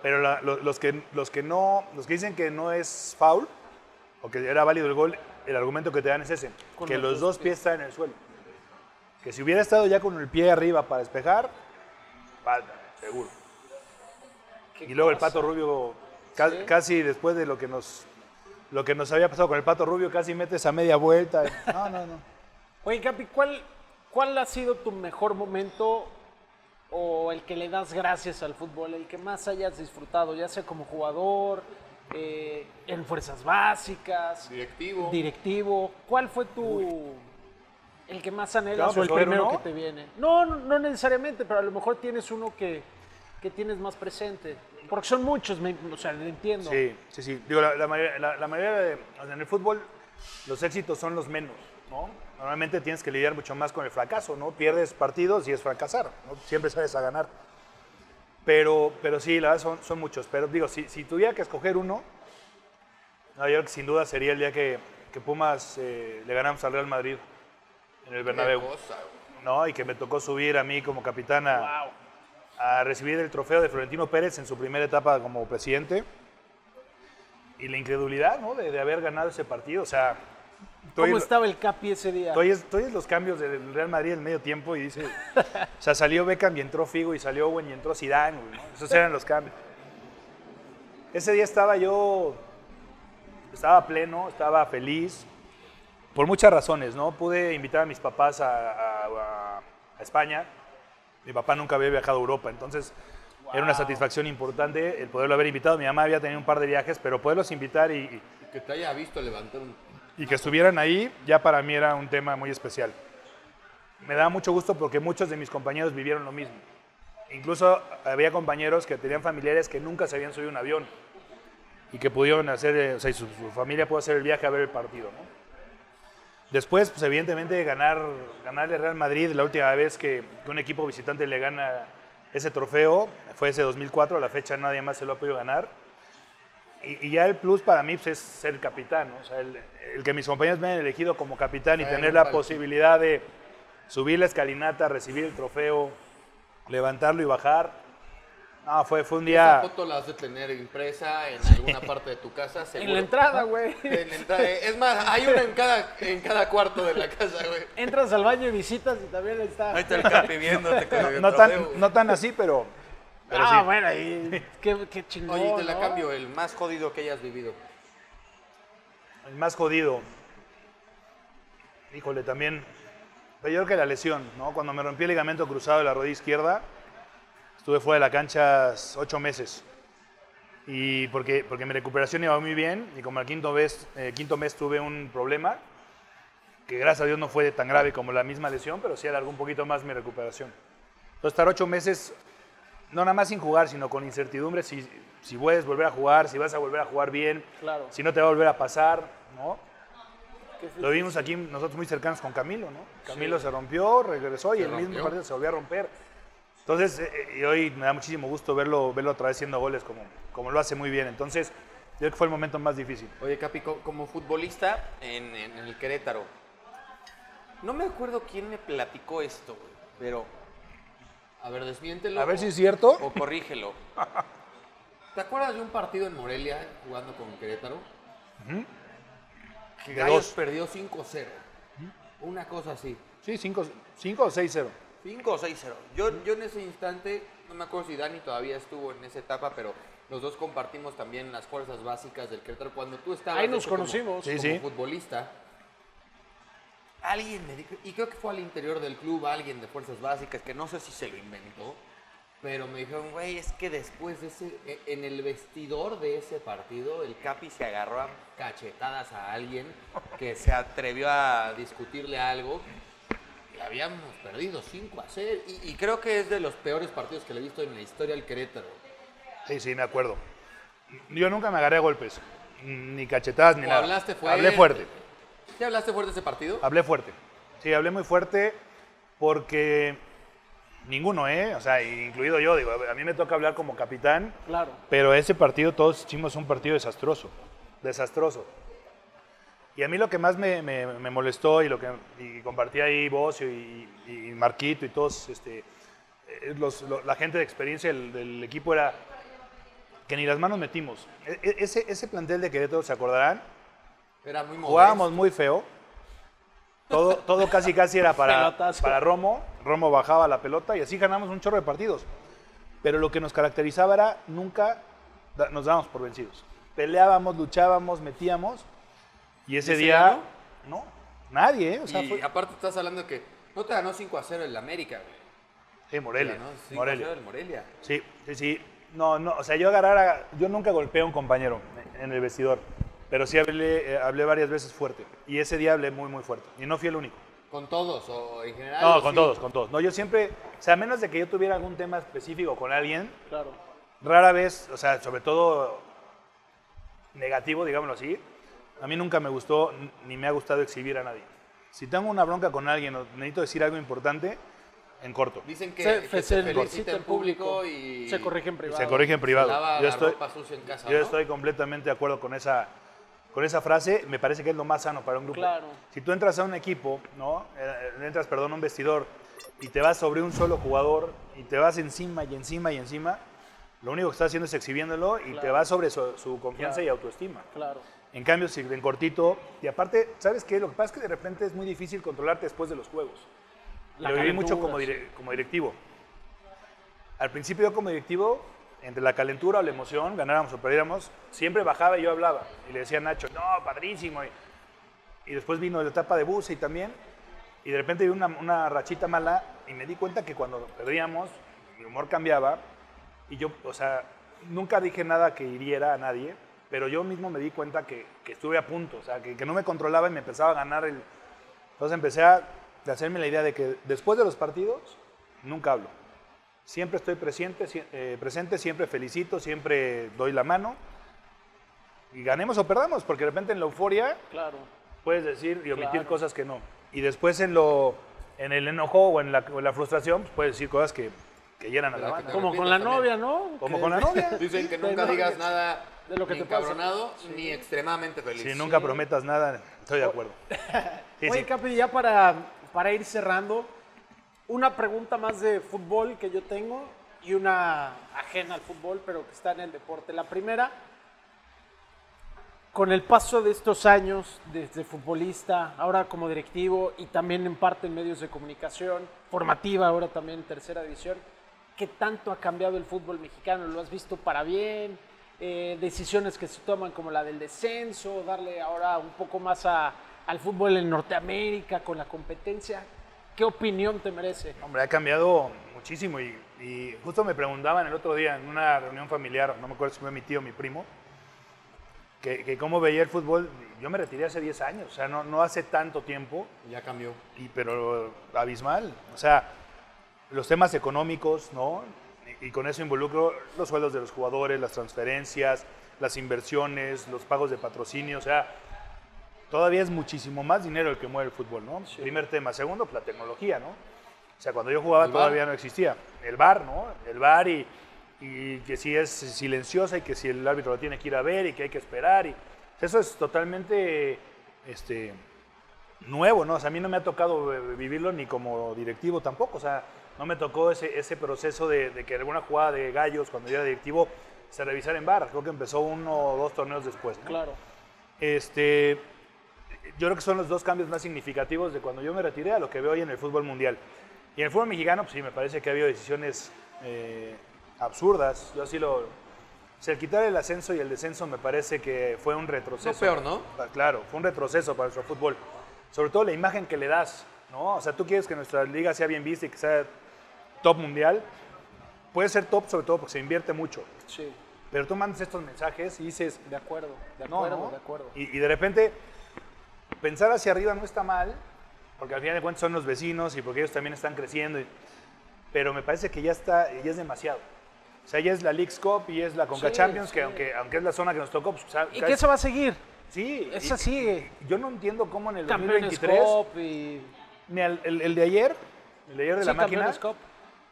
Pero la- los, que, los, que no, los que dicen que no es foul, o que era válido el gol, el argumento que te dan es ese, Con que los los dos dos pies están en el suelo. Que si hubiera estado ya con el pie arriba para despejar, falta, seguro. Y luego el. Pato Rubio, ca- Sí. casi después de lo que nos lo que nos había pasado con el Pato Rubio, casi metes a media vuelta. No, no, no. Oye, Capi, ¿cuál, ¿cuál ha sido tu mejor momento o el que le das gracias al fútbol, el que más hayas disfrutado, ya sea como jugador, eh, en fuerzas básicas, Directivo. directivo? ¿Cuál fue tu el que más anhelas ¿Vamos a o el primero uno? que te viene? No, no, no necesariamente, pero a lo mejor tienes uno que, que tienes más presente. Porque son muchos, me- o sea, lo entiendo. Sí, sí, sí. Digo, la, la mayoría, la- la mayoría de, o sea, en el fútbol los éxitos son los menos, ¿no? Normalmente tienes que lidiar mucho más con el fracaso, ¿no? Pierdes partidos y es fracasar, ¿no? Siempre sabes a ganar. Pero, pero sí, la verdad son, son muchos. Pero digo, si, si tuviera que escoger uno, no, yo creo que sin duda sería el día que, que Pumas eh, le ganamos al Real Madrid en el Bernabéu. cosa. ¿no? Y que me tocó subir a mí como capitán a, Wow. A recibir el trofeo de Florentino Pérez en su primera etapa como presidente. Y la incredulidad, ¿no? De, de haber ganado ese partido. O sea, ¿Cómo oyes- estaba el Capi ese día? tú oyes- tú oyes los cambios del Real Madrid en medio tiempo y dice, o sea, salió Beckham y entró Figo y salió Owen y entró Zidane, ¿no? Esos eran los cambios. Ese día estaba yo, estaba pleno, estaba feliz, por muchas razones, ¿no? Pude invitar a mis papás a, a- a- a España. Mi papá nunca había viajado a Europa, entonces era una satisfacción importante el poderlo haber invitado. Mi mamá había tenido un par de viajes, pero poderlos invitar y, y- Que te haya visto levantar un. y que estuvieran ahí, ya para mí era un tema muy especial. Me da mucho gusto porque muchos de mis compañeros vivieron lo mismo. Incluso había compañeros que tenían familiares que nunca se habían subido a un avión y que pudieron hacer, eh, o sea, su familia pudo hacer el viaje a ver el partido. ¿no? Después, pues evidentemente, ganar, ganarle al Real Madrid la última vez que, que un equipo visitante le gana ese trofeo fue ese 2004, a la fecha nadie más se lo ha podido ganar. Y, y ya el plus para mí pues, es ser capitán, ¿no? o sea, el, el que mis compañeros me hayan elegido como capitán y tener la posibilidad de subir la escalinata, recibir el trofeo, levantarlo y bajar. No, fue, fue un Esa día... foto la has de tener impresa en alguna parte de tu casa, seguro. [laughs] en la entrada, güey. En la entrada. Es más, hay una en cada, en cada cuarto de la casa, güey. Entras al baño y visitas y también está. Ahí está el capi viéndote el No trofeo, tan, no tan así, pero, pero ah, sí. bueno, y qué, qué chingón. Oye, te la ¿no? cambio, el más jodido que hayas vivido. El más jodido. Híjole, también. Creo que la lesión, ¿no? Cuando me rompí el ligamento cruzado de la rodilla izquierda, estuve fuera de la cancha ocho meses. Y porque, porque mi recuperación iba muy bien y como al quinto mes, eh, quinto mes tuve un problema, que gracias a Dios no fue tan grave como la misma lesión, pero sí alargó un poquito más mi recuperación. Entonces, estar ocho meses, no nada más sin jugar, sino con incertidumbre si, si puedes volver a jugar, si vas a volver a jugar bien, Claro. si no te va a volver a pasar, ¿no? Lo vimos aquí nosotros muy cercanos con Camilo, ¿no? Camilo se rompió, regresó y Se el mismo partido se volvió a romper. Entonces, eh, eh, y hoy me da muchísimo gusto verlo, verlo otra vez haciendo goles como, como lo hace muy bien. Entonces, yo creo que fue el momento más difícil. Oye, Capi, co- como futbolista en, en el Querétaro, no me acuerdo quién me platicó esto, güey, pero. A ver, desmiéntelo. A ver o- si es cierto. O corrígelo. [laughs] ¿Te acuerdas de un partido en Morelia jugando con Querétaro? Que De Gallos dos. perdió 5-0. Una cosa así. Sí, 5 o 6-0. 5 o 6-0. Yo, yo en ese instante, no me acuerdo si Dani todavía estuvo en esa etapa, pero los dos compartimos también las fuerzas básicas del Querétaro. Cuando tú estabas Ahí nos hecho, como- conocimos. Sí, como sí. futbolista, alguien me dijo, y creo que fue al interior del club, alguien de fuerzas básicas, que no sé si se lo inventó, pero me dijeron, güey, es que después de ese, e- en el vestidor de ese partido, el Capi se agarró a cachetadas a alguien que se atrevió a discutirle algo. Habíamos perdido 5 a 0. Y, y creo que es de los peores partidos que le he visto en la historia al Querétaro. Sí, sí, me acuerdo. Yo nunca me agarré a golpes, ni cachetadas, ni ¿O nada. hablaste fuerte? Hablé fuerte, ¿Te hablaste fuerte ese partido? hablé fuerte. Sí, hablé muy fuerte porque ninguno, ¿eh? O sea, incluido yo, digo, a mí me toca hablar como capitán, Claro. pero ese partido todos hicimos un partido desastroso, desastroso. Y a mí lo que más me, me- me molestó y lo que y compartí ahí vos y, y Marquito y todos, este, eh, los- la gente de experiencia del, del equipo era que ni las manos metimos. E- e- ese, ese plantel de Querétaro, ¿se acordarán? Era muy modesto. Jugábamos muy feo. Todo, todo casi casi era para, para Romo. Romo bajaba la pelota y así ganamos un chorro de partidos. Pero lo que nos caracterizaba era nunca nos dábamos por vencidos. Peleábamos, luchábamos, metíamos. Y ese ¿Y ese día, año? no, nadie, ¿eh? O sea, y fue, aparte estás hablando de que no te ganó 5 a 0 el América, güey. sí, Morelia. Te ganó 5 Morelia. a 0 el Morelia. Sí, sí, sí. No, no, o sea, yo agarrar a, yo nunca golpeé a un compañero en el vestidor, pero sí hablé, eh, hablé varias veces fuerte. Y ese día hablé muy, muy fuerte. Y no fui el único. ¿Con todos o en general? No, con sí? todos, con todos. No, yo siempre, o sea, a menos de que yo tuviera algún tema específico con alguien, Claro. rara vez, o sea, sobre todo negativo, digámoslo así, a mí nunca me gustó ni me ha gustado exhibir a nadie. Si tengo una bronca con alguien o necesito decir algo importante, en corto. Dicen que Se, que se felicita en público y se corrige en privado. se corrige en privado. se lava Yo la estoy, ropa sucia en casa, yo ¿no? estoy completamente de acuerdo con esa, con esa frase. Me parece que es lo más sano para un grupo. Claro. Si tú entras a un equipo, ¿no? Eh, entras, perdón, a un vestidor y te vas sobre un solo jugador y te vas encima y encima y encima, lo único que estás haciendo es exhibiéndolo y te Claro. vas sobre su, su confianza Claro. y autoestima. Claro. En cambio, si en cortito, y aparte, ¿sabes qué? Lo que pasa es que de repente es muy difícil controlarte después de los juegos. La lo viví mucho como, dire- como directivo. Al principio yo como directivo, entre la calentura o la emoción, ganáramos o perdiéramos, siempre bajaba y yo hablaba. Y le decía a Nacho, no, padrísimo. Y, y después vino la etapa de Buse y también. Y de repente vi una, una rachita mala y me di cuenta que cuando perdíamos, mi humor cambiaba. Y yo, o sea, nunca dije nada que hiriera a nadie, pero yo mismo me di cuenta que, que estuve a punto, o sea, que, que no me controlaba y me empezaba a ganar el... Entonces empecé a hacerme la idea de que después de los partidos, nunca hablo. Siempre estoy presente, eh, presente, siempre felicito, siempre doy la mano. Y ganemos o perdamos, porque de repente en la euforia Claro. puedes decir y omitir Claro. cosas que no. Y después en lo en el enojo o en la, o en la frustración, pues puedes decir cosas que, que llenan a la banda. Como con la arrepientas novia, ¿no? Como con la [laughs] novia. Dicen que nunca digas nada de lo que ni te pasa. encabronado ni extremadamente feliz. Si nunca prometas nada, estoy de acuerdo. [laughs] Sí, Oye, sí. Capi, ya para, para ir cerrando, una pregunta más de fútbol que yo tengo y una ajena al fútbol, pero que está en el deporte. La primera, con el paso de estos años, desde futbolista, ahora como directivo y también en parte en medios de comunicación, formativa, ahora también en tercera división, ¿qué tanto ha cambiado el fútbol mexicano? ¿Lo has visto para bien? Eh, decisiones que se toman como la del descenso, darle ahora un poco más a- al fútbol en Norteamérica con la competencia. ¿Qué opinión te merece? Hombre, ha cambiado muchísimo y, y justo me preguntaban el otro día en una reunión familiar, no me acuerdo si fue mi tío o mi primo, que, que cómo veía el fútbol. Yo me retiré hace 10 años, o sea, no, no hace tanto tiempo, Ya cambió. y, pero abismal. O sea, los temas económicos, ¿no? Y, con eso involucro los sueldos de los jugadores, las transferencias, las inversiones, los pagos de patrocinio, o sea, todavía es muchísimo más dinero el que mueve el fútbol, ¿no? Primer tema. Segundo, pues, la tecnología, ¿no? O sea, cuando yo jugaba todavía no existía. El bar, ¿no? El bar y, y que si es silenciosa y que si el árbitro lo tiene que ir a ver y que hay que esperar. Y, eso es totalmente este, nuevo, ¿no? O sea, a mí no me ha tocado eh, vivirlo ni como directivo tampoco. O sea, no me tocó ese, ese proceso de, de que alguna jugada de gallos cuando yo era directivo se revisara en bar. Creo que empezó uno o dos torneos después. ¿no? Claro. Este, yo creo que son los dos cambios más significativos de cuando yo me retiré a lo que veo hoy en el fútbol mundial. Y en el fútbol mexicano, pues sí, me parece que ha habido decisiones eh, absurdas. Yo así lo... O sea, el quitar el ascenso y el descenso me parece que fue un retroceso. No peor, ¿no? Ah, Claro, fue un retroceso para nuestro fútbol. Sobre todo la imagen que le das, ¿no? O sea, tú quieres que nuestra liga sea bien vista y que sea top mundial. Puede ser top sobre todo porque se invierte mucho. Sí, Pero tú mandas estos mensajes y dices, de acuerdo, de acuerdo, no. de acuerdo. Y, y de repente, pensar hacia arriba no está mal, porque al final de cuentas son los vecinos y porque ellos también están creciendo. y- pero me parece que ya está, ya es demasiado. O sea, ya es la League's Cup y es la Conca Sí, Champions, que aunque, aunque es la zona que nos tocó, pues, o sea, ¿Y cada- qué se va a seguir? Sí. Esa sigue. Yo no entiendo cómo en el Campeones 2023, Cup y... el, el de ayer, el de ayer de Sí, la máquina, Cup.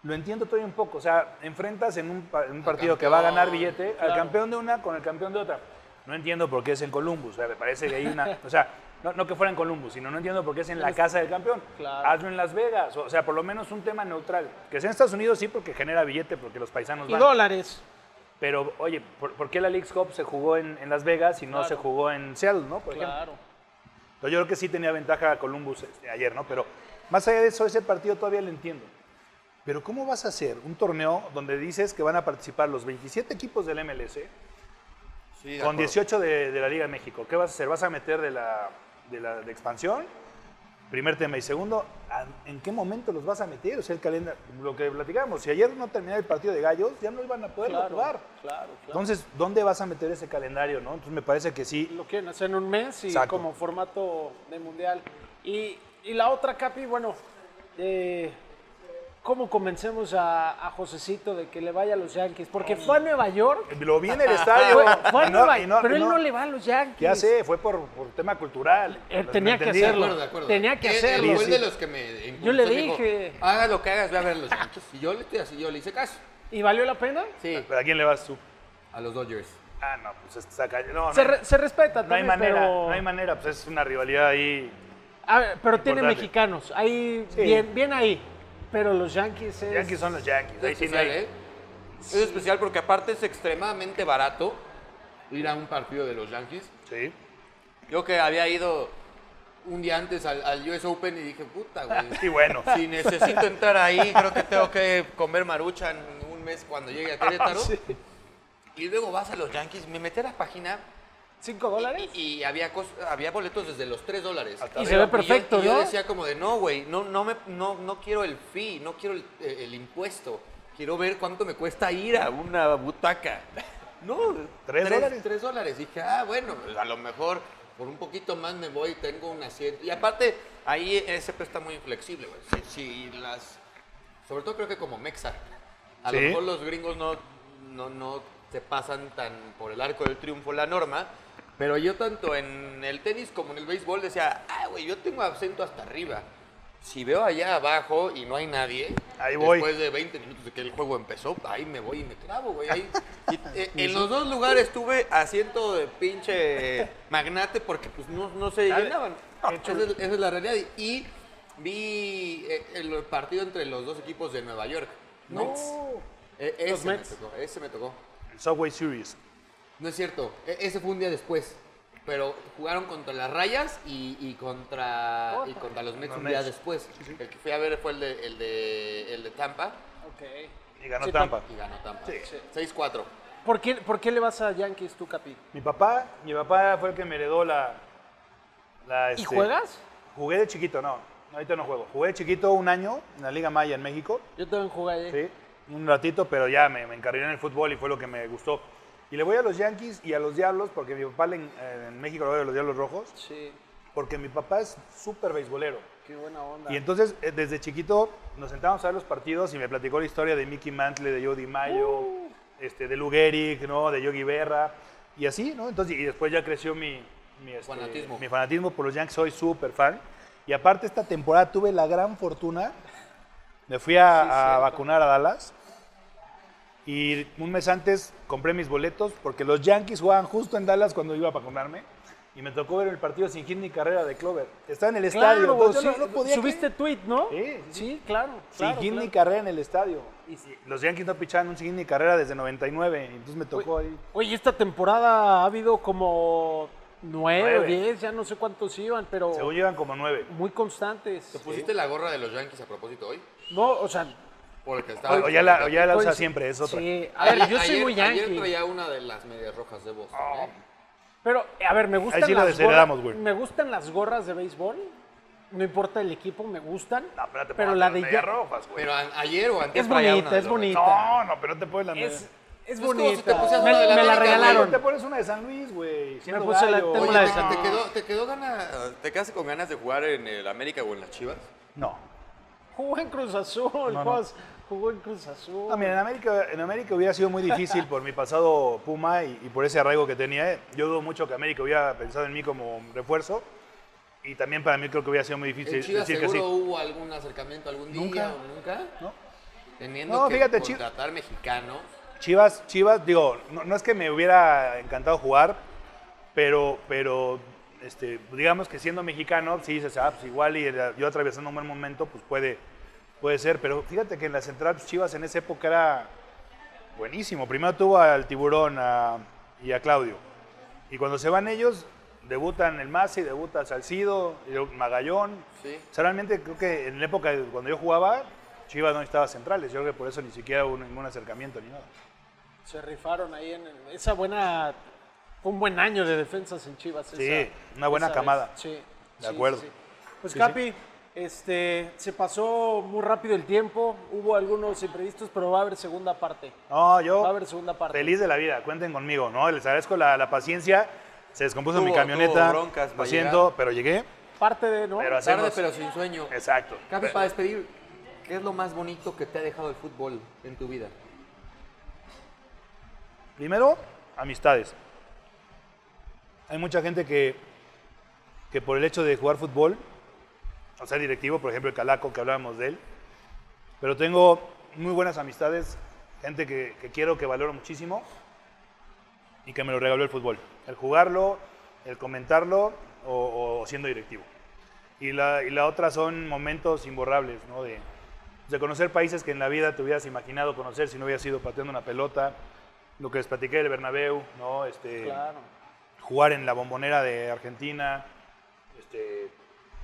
Lo entiendo todavía un poco. O sea, enfrentas en un, pa- en un partido que va a ganar billete al campeón de una con el campeón de otra. No entiendo por qué es en Columbus. O sea, me parece que hay una. O sea, no, no que fuera en Columbus, sino no entiendo por qué es en la casa del campeón. Claro. Hazlo en Las Vegas. O sea, por lo menos un tema neutral. Que sea en Estados Unidos sí, porque genera billete, porque los paisanos Y van. dólares. Pero, oye, ¿por, por qué la League's Cup se jugó en, en Las Vegas y no Claro. se jugó en Seattle, no? Por ejemplo. Claro. Entonces, yo creo que sí tenía ventaja Columbus este, ayer, ¿no? Pero más allá de eso, ese partido todavía lo entiendo. Pero ¿cómo vas a hacer un torneo donde dices que van a participar los 27 equipos del MLS Sí, de con acuerdo. 18 de, de la Liga de México? ¿Qué vas a hacer? ¿Vas a meter de la, de la de expansión? Primer tema. Y segundo, ¿a- ¿en qué momento los vas a meter? O sea, el calendario, lo que platicamos, si ayer no terminaba el partido de gallos, ya no iban a poder Claro, jugar. claro, claro. Entonces, ¿dónde vas a meter ese calendario? ¿no? Entonces, me parece que sí. Lo quieren hacer en un mes y Exacto. como formato de mundial. Y, y la otra, Capi, bueno, eh, ¿cómo convencemos a, a Josecito de que le vaya a los Yankees? Porque fue a Nueva York, Lo vi en el estadio. fue, fue a no- Nueva y no- pero él no- no le va a los Yankees. Ya sé, fue por, por tema cultural. Él Lo- tenía que. De hacerlo. acuerdo, de acuerdo. Tenía que Él- él hacerlo. fue Sí. de los que me impulsó, Yo le dijo, dije. haga lo que hagas, ve a ver a los Yankees. Y yo le estoy así, yo le hice caso. ¿Y valió la pena? Sí, ¿Pero a quién le vas tú? a los Dodgers. Ah, no, pues. No, no, Se, re- se respeta no hay manera, pero... no hay manera, pues es una rivalidad ahí. A ver, pero tiene mexicanos, ahí, Sí. bien, bien ahí. Pero los Yankees es... Yankees son los Yankees. Ahí Es sí no especial, hay. ¿eh? Es especial porque aparte es extremadamente barato ir a un partido de los Yankees. Sí. Yo que había ido un día antes al, al US Open y dije, puta, güey. [laughs] Sí, bueno. Si necesito entrar ahí, creo que tengo que comer maruchan un mes cuando llegue a [laughs] Querétaro. Sí. Y luego vas a los Yankees, me metí a la página ¿Cinco dólares? y, y había, cos- había boletos desde los 3 dólares. Hasta Y se ve perfecto, y yo, y yo ¿no? decía como de, no, güey, no, no, me, no, no quiero el fee, no quiero el, eh, el impuesto. Quiero ver cuánto me cuesta ir a una butaca. [laughs] No, ¿Tres dólares? Tres dólares. Dije, ah, bueno, pues, a lo mejor por un poquito más me voy, tengo un asiento. Y aparte, ahí ese está muy inflexible, güey. Si, si las... Sobre todo creo que como Mexa. A lo mejor los gringos no, no, no se pasan tan por el arco del triunfo la norma. Pero yo tanto en el tenis como en el béisbol decía, ah, güey, yo tengo acento hasta arriba. Si veo allá abajo y no hay nadie, Ahí voy. después de 20 minutos de que el juego empezó, ahí me voy y me clavo, güey. Ahí- [laughs] y, eh, en los dos lugares tuve asiento de pinche magnate porque pues no, no se Dale. llenaban. Esa es, esa es la realidad. Y vi eh, el partido entre los dos equipos de Nueva York. Mets. Eh, ese Los me Mets. tocó, ese me tocó. El Subway Series. No es cierto, e- ese fue un día después. Pero jugaron contra las Rayas y, y contra, y contra los Mets un día Mets. después. El que fui a ver fue el de, el de, el de Tampa Ok. Y ganó Sí, Tampa. y ganó Tampa. Sí. 6-4. ¿Por qué, ¿Por qué le vas a Yankees tú, Capi? Mi papá, mi papá fue el que me heredó la. la, ¿Y este, juegas? Jugué de chiquito, no. Ahorita no juego. Jugué de chiquito un año en la Liga Maya en México. Yo también jugué ahí. Sí, un ratito, pero ya me, me encarrilé en el fútbol y fue lo que me gustó. Y le voy a los Yankees y a los Diablos, porque mi papá le- eh, en México lo a los Diablos Rojos, Sí, porque mi papá es súper beisbolero. qué buena onda. Y entonces, eh, desde chiquito, nos sentábamos a ver los partidos y me platicó la historia de Mickey Mantle, de Jody Mayo, este, de Lou Gehrig, ¿no? de Yogi Berra, y así, ¿no? Entonces, y después ya creció mi, mi, este, Fanatismo. mi fanatismo por los Yankees, soy súper fan. Y aparte, esta temporada tuve la gran fortuna, me fui a, Sí, a vacunar a Dallas, y un mes antes compré mis boletos, porque los Yankees jugaban justo en Dallas cuando iba a vacunarme. y me tocó ver el partido sin hit ni carrera de Clover. Está en el estadio. Claro, entonces yo sí, no- no podía subiste creer. tweet, ¿no? Sí, sí, sí. Sí, claro. Sin claro, hit ni carrera en el estadio. Y si- los Yankees no pichaban un sin hit ni carrera desde 99. Entonces me tocó ahí. Oye, esta temporada ha habido como nueve o diez, ya no sé cuántos iban, pero Según llevan como nueve. muy constantes. ¿Te pusiste la gorra de los Yankees a propósito hoy? No, o sea, Porque estaba. O ya la, o ya la usa Pues, siempre, es otra. sí. A ver, yo soy Ayer- muy Ayer yankee. traía una de las medias rojas de Boston. ¿eh? Pero, a ver, me gustan Ahí sí lo las gorras. güey. Me gustan las gorras de béisbol. No importa el equipo, me gustan. No, pero, te pero la de medias ya- rojas, güey. Pero a- ayer o antes es bonita, una es bonita. No, no, pero no te pones la Es, es bonita. me, una la me regalaron. Te pones una de San Luis, güey. siendo puse la- Oye, la de ¿te, San- te quedó, ¿te quedó gana, te quedaste con ganas de jugar en el América o en las Chivas? No. Jugó en Cruz Azul, no. Jugó en Cruz Azul. No, mira, en América, en América hubiera sido muy difícil [laughs] por mi pasado Puma y, y por ese arraigo que tenía. Yo dudo mucho que América hubiera pensado en mí como refuerzo. Y también para mí creo que hubiera sido muy difícil ¿En Chivas decir que seguro sí. hubo algún acercamiento algún día Nunca. o nunca? ¿no? Teniendo No, que fíjate, contratar mexicanos. Chivas, Chivas, digo, no, no es que me hubiera encantado jugar, pero, pero este, digamos que siendo mexicano, sí dices, ah, pues igual y era- yo atravesando un buen momento, pues puede, puede ser. Pero fíjate que en la central, pues, Chivas en esa época era buenísimo. Primero tuvo al Tiburón a- y a Claudio. Y cuando se van ellos, debutan el Masi, debuta Salcido, Magallón. Sí. O sea, realmente creo que en la época de cuando yo jugaba, Chivas no estaba centrales. Yo creo que por eso ni siquiera hubo ningún acercamiento ni nada. Se rifaron ahí en esa buena. Un buen año de defensas en Chivas. Sí, esa- una buena camada. vez. Sí. De sí, acuerdo. sí, sí. Pues Sí, Capi, este, se pasó muy rápido el tiempo. Hubo algunos imprevistos, pero va a haber segunda parte. No, yo Va a haber segunda parte. feliz de la vida, cuenten conmigo, ¿no? Les agradezco la, la paciencia. Se descompuso mi camioneta. tuvo broncas Lo para siento, llegar. pero llegué. Parte de, ¿no? Pero Tarde pero sin sueño. Exacto. Capi, para despedir, ¿qué es lo más bonito que te ha dejado el fútbol en tu vida? Primero, amistades. Hay mucha gente que, que por el hecho de jugar fútbol, o sea, directivo, por ejemplo, el Calaco, que hablábamos de él, pero tengo muy buenas amistades, gente que, que quiero, que valoro muchísimo y que me lo regaló el fútbol. El jugarlo, el comentarlo o, o siendo directivo. Y la, y la otra son momentos imborrables, ¿no? De, de conocer países que en la vida te hubieras imaginado conocer si no hubieras ido pateando una pelota, lo que les platiqué del Bernabéu, ¿no? Este, Claro. jugar en la bombonera de Argentina, este,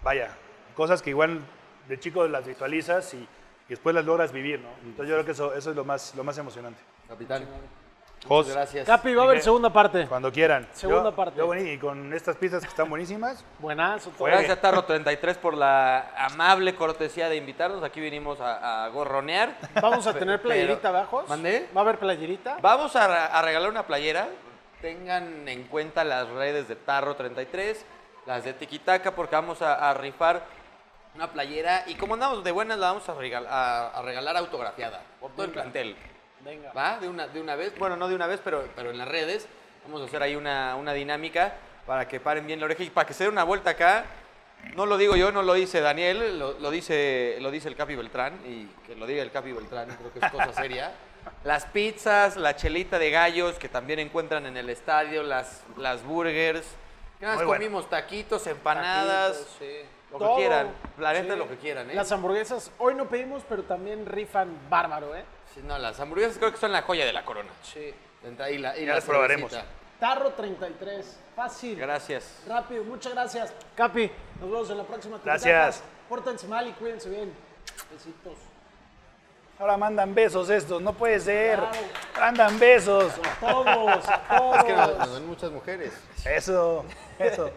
vaya, cosas que igual de chico las visualizas y, y después las logras vivir, ¿no? Entonces yo creo que eso, eso es lo más, lo más emocionante. Capitán. Jos, Muchas gracias. Capi, va a haber segunda parte. cuando quieran. Segunda Yo- parte. yo buení- y con estas pizzas que están buenísimas, Buenazo. todo. Fuera. Gracias a Tarro 33 por la amable cortesía de invitarnos. Aquí vinimos a, a gorronear. Vamos a tener Pero- playerita abajo. ¿Mandé? ¿Va a haber playerita? Vamos a, ra- a regalar una playera. Tengan en cuenta las redes de Tarro 33, las de Tiquitaca, porque vamos a, a rifar una playera. Y como andamos de buenas, la vamos a, regal- a- a regalar autografiada por todo el plantel. Venga. ¿Va? De una, de una vez. Bueno, no de una vez, pero, pero en las redes. Vamos a hacer ahí una, una dinámica para que paren bien la oreja y para que se den una vuelta acá. No lo digo yo, no lo dice Daniel, lo, lo dice, lo dice el Capi Beltrán. Y que lo diga el Capi Beltrán, creo que es cosa [laughs] seria. Las pizzas, la chelita de gallos que también encuentran en el estadio, las, las burgers. ¿Qué más Muy bueno. comimos? Taquitos, empanadas. Taquitos, sí. Lo que quieran. La neta, Sí. lo que quieran, ¿eh? Las hamburguesas, hoy no pedimos, pero también rifan bárbaro, ¿eh? Sí, no, las hamburguesas creo que son la joya de la corona. Sí. Entra- Y la, y Ya la las probaremos. cervecita. Tarro 33. Fácil. Gracias. Rápido. Muchas gracias. Capi, nos vemos en la próxima. Gracias. Pórtense mal y cuídense bien. Besitos. ahora mandan besos estos, no puede ser. Claro. Mandan besos. Todos, a todos. Es que nos, nos ven muchas mujeres. Eso, eso.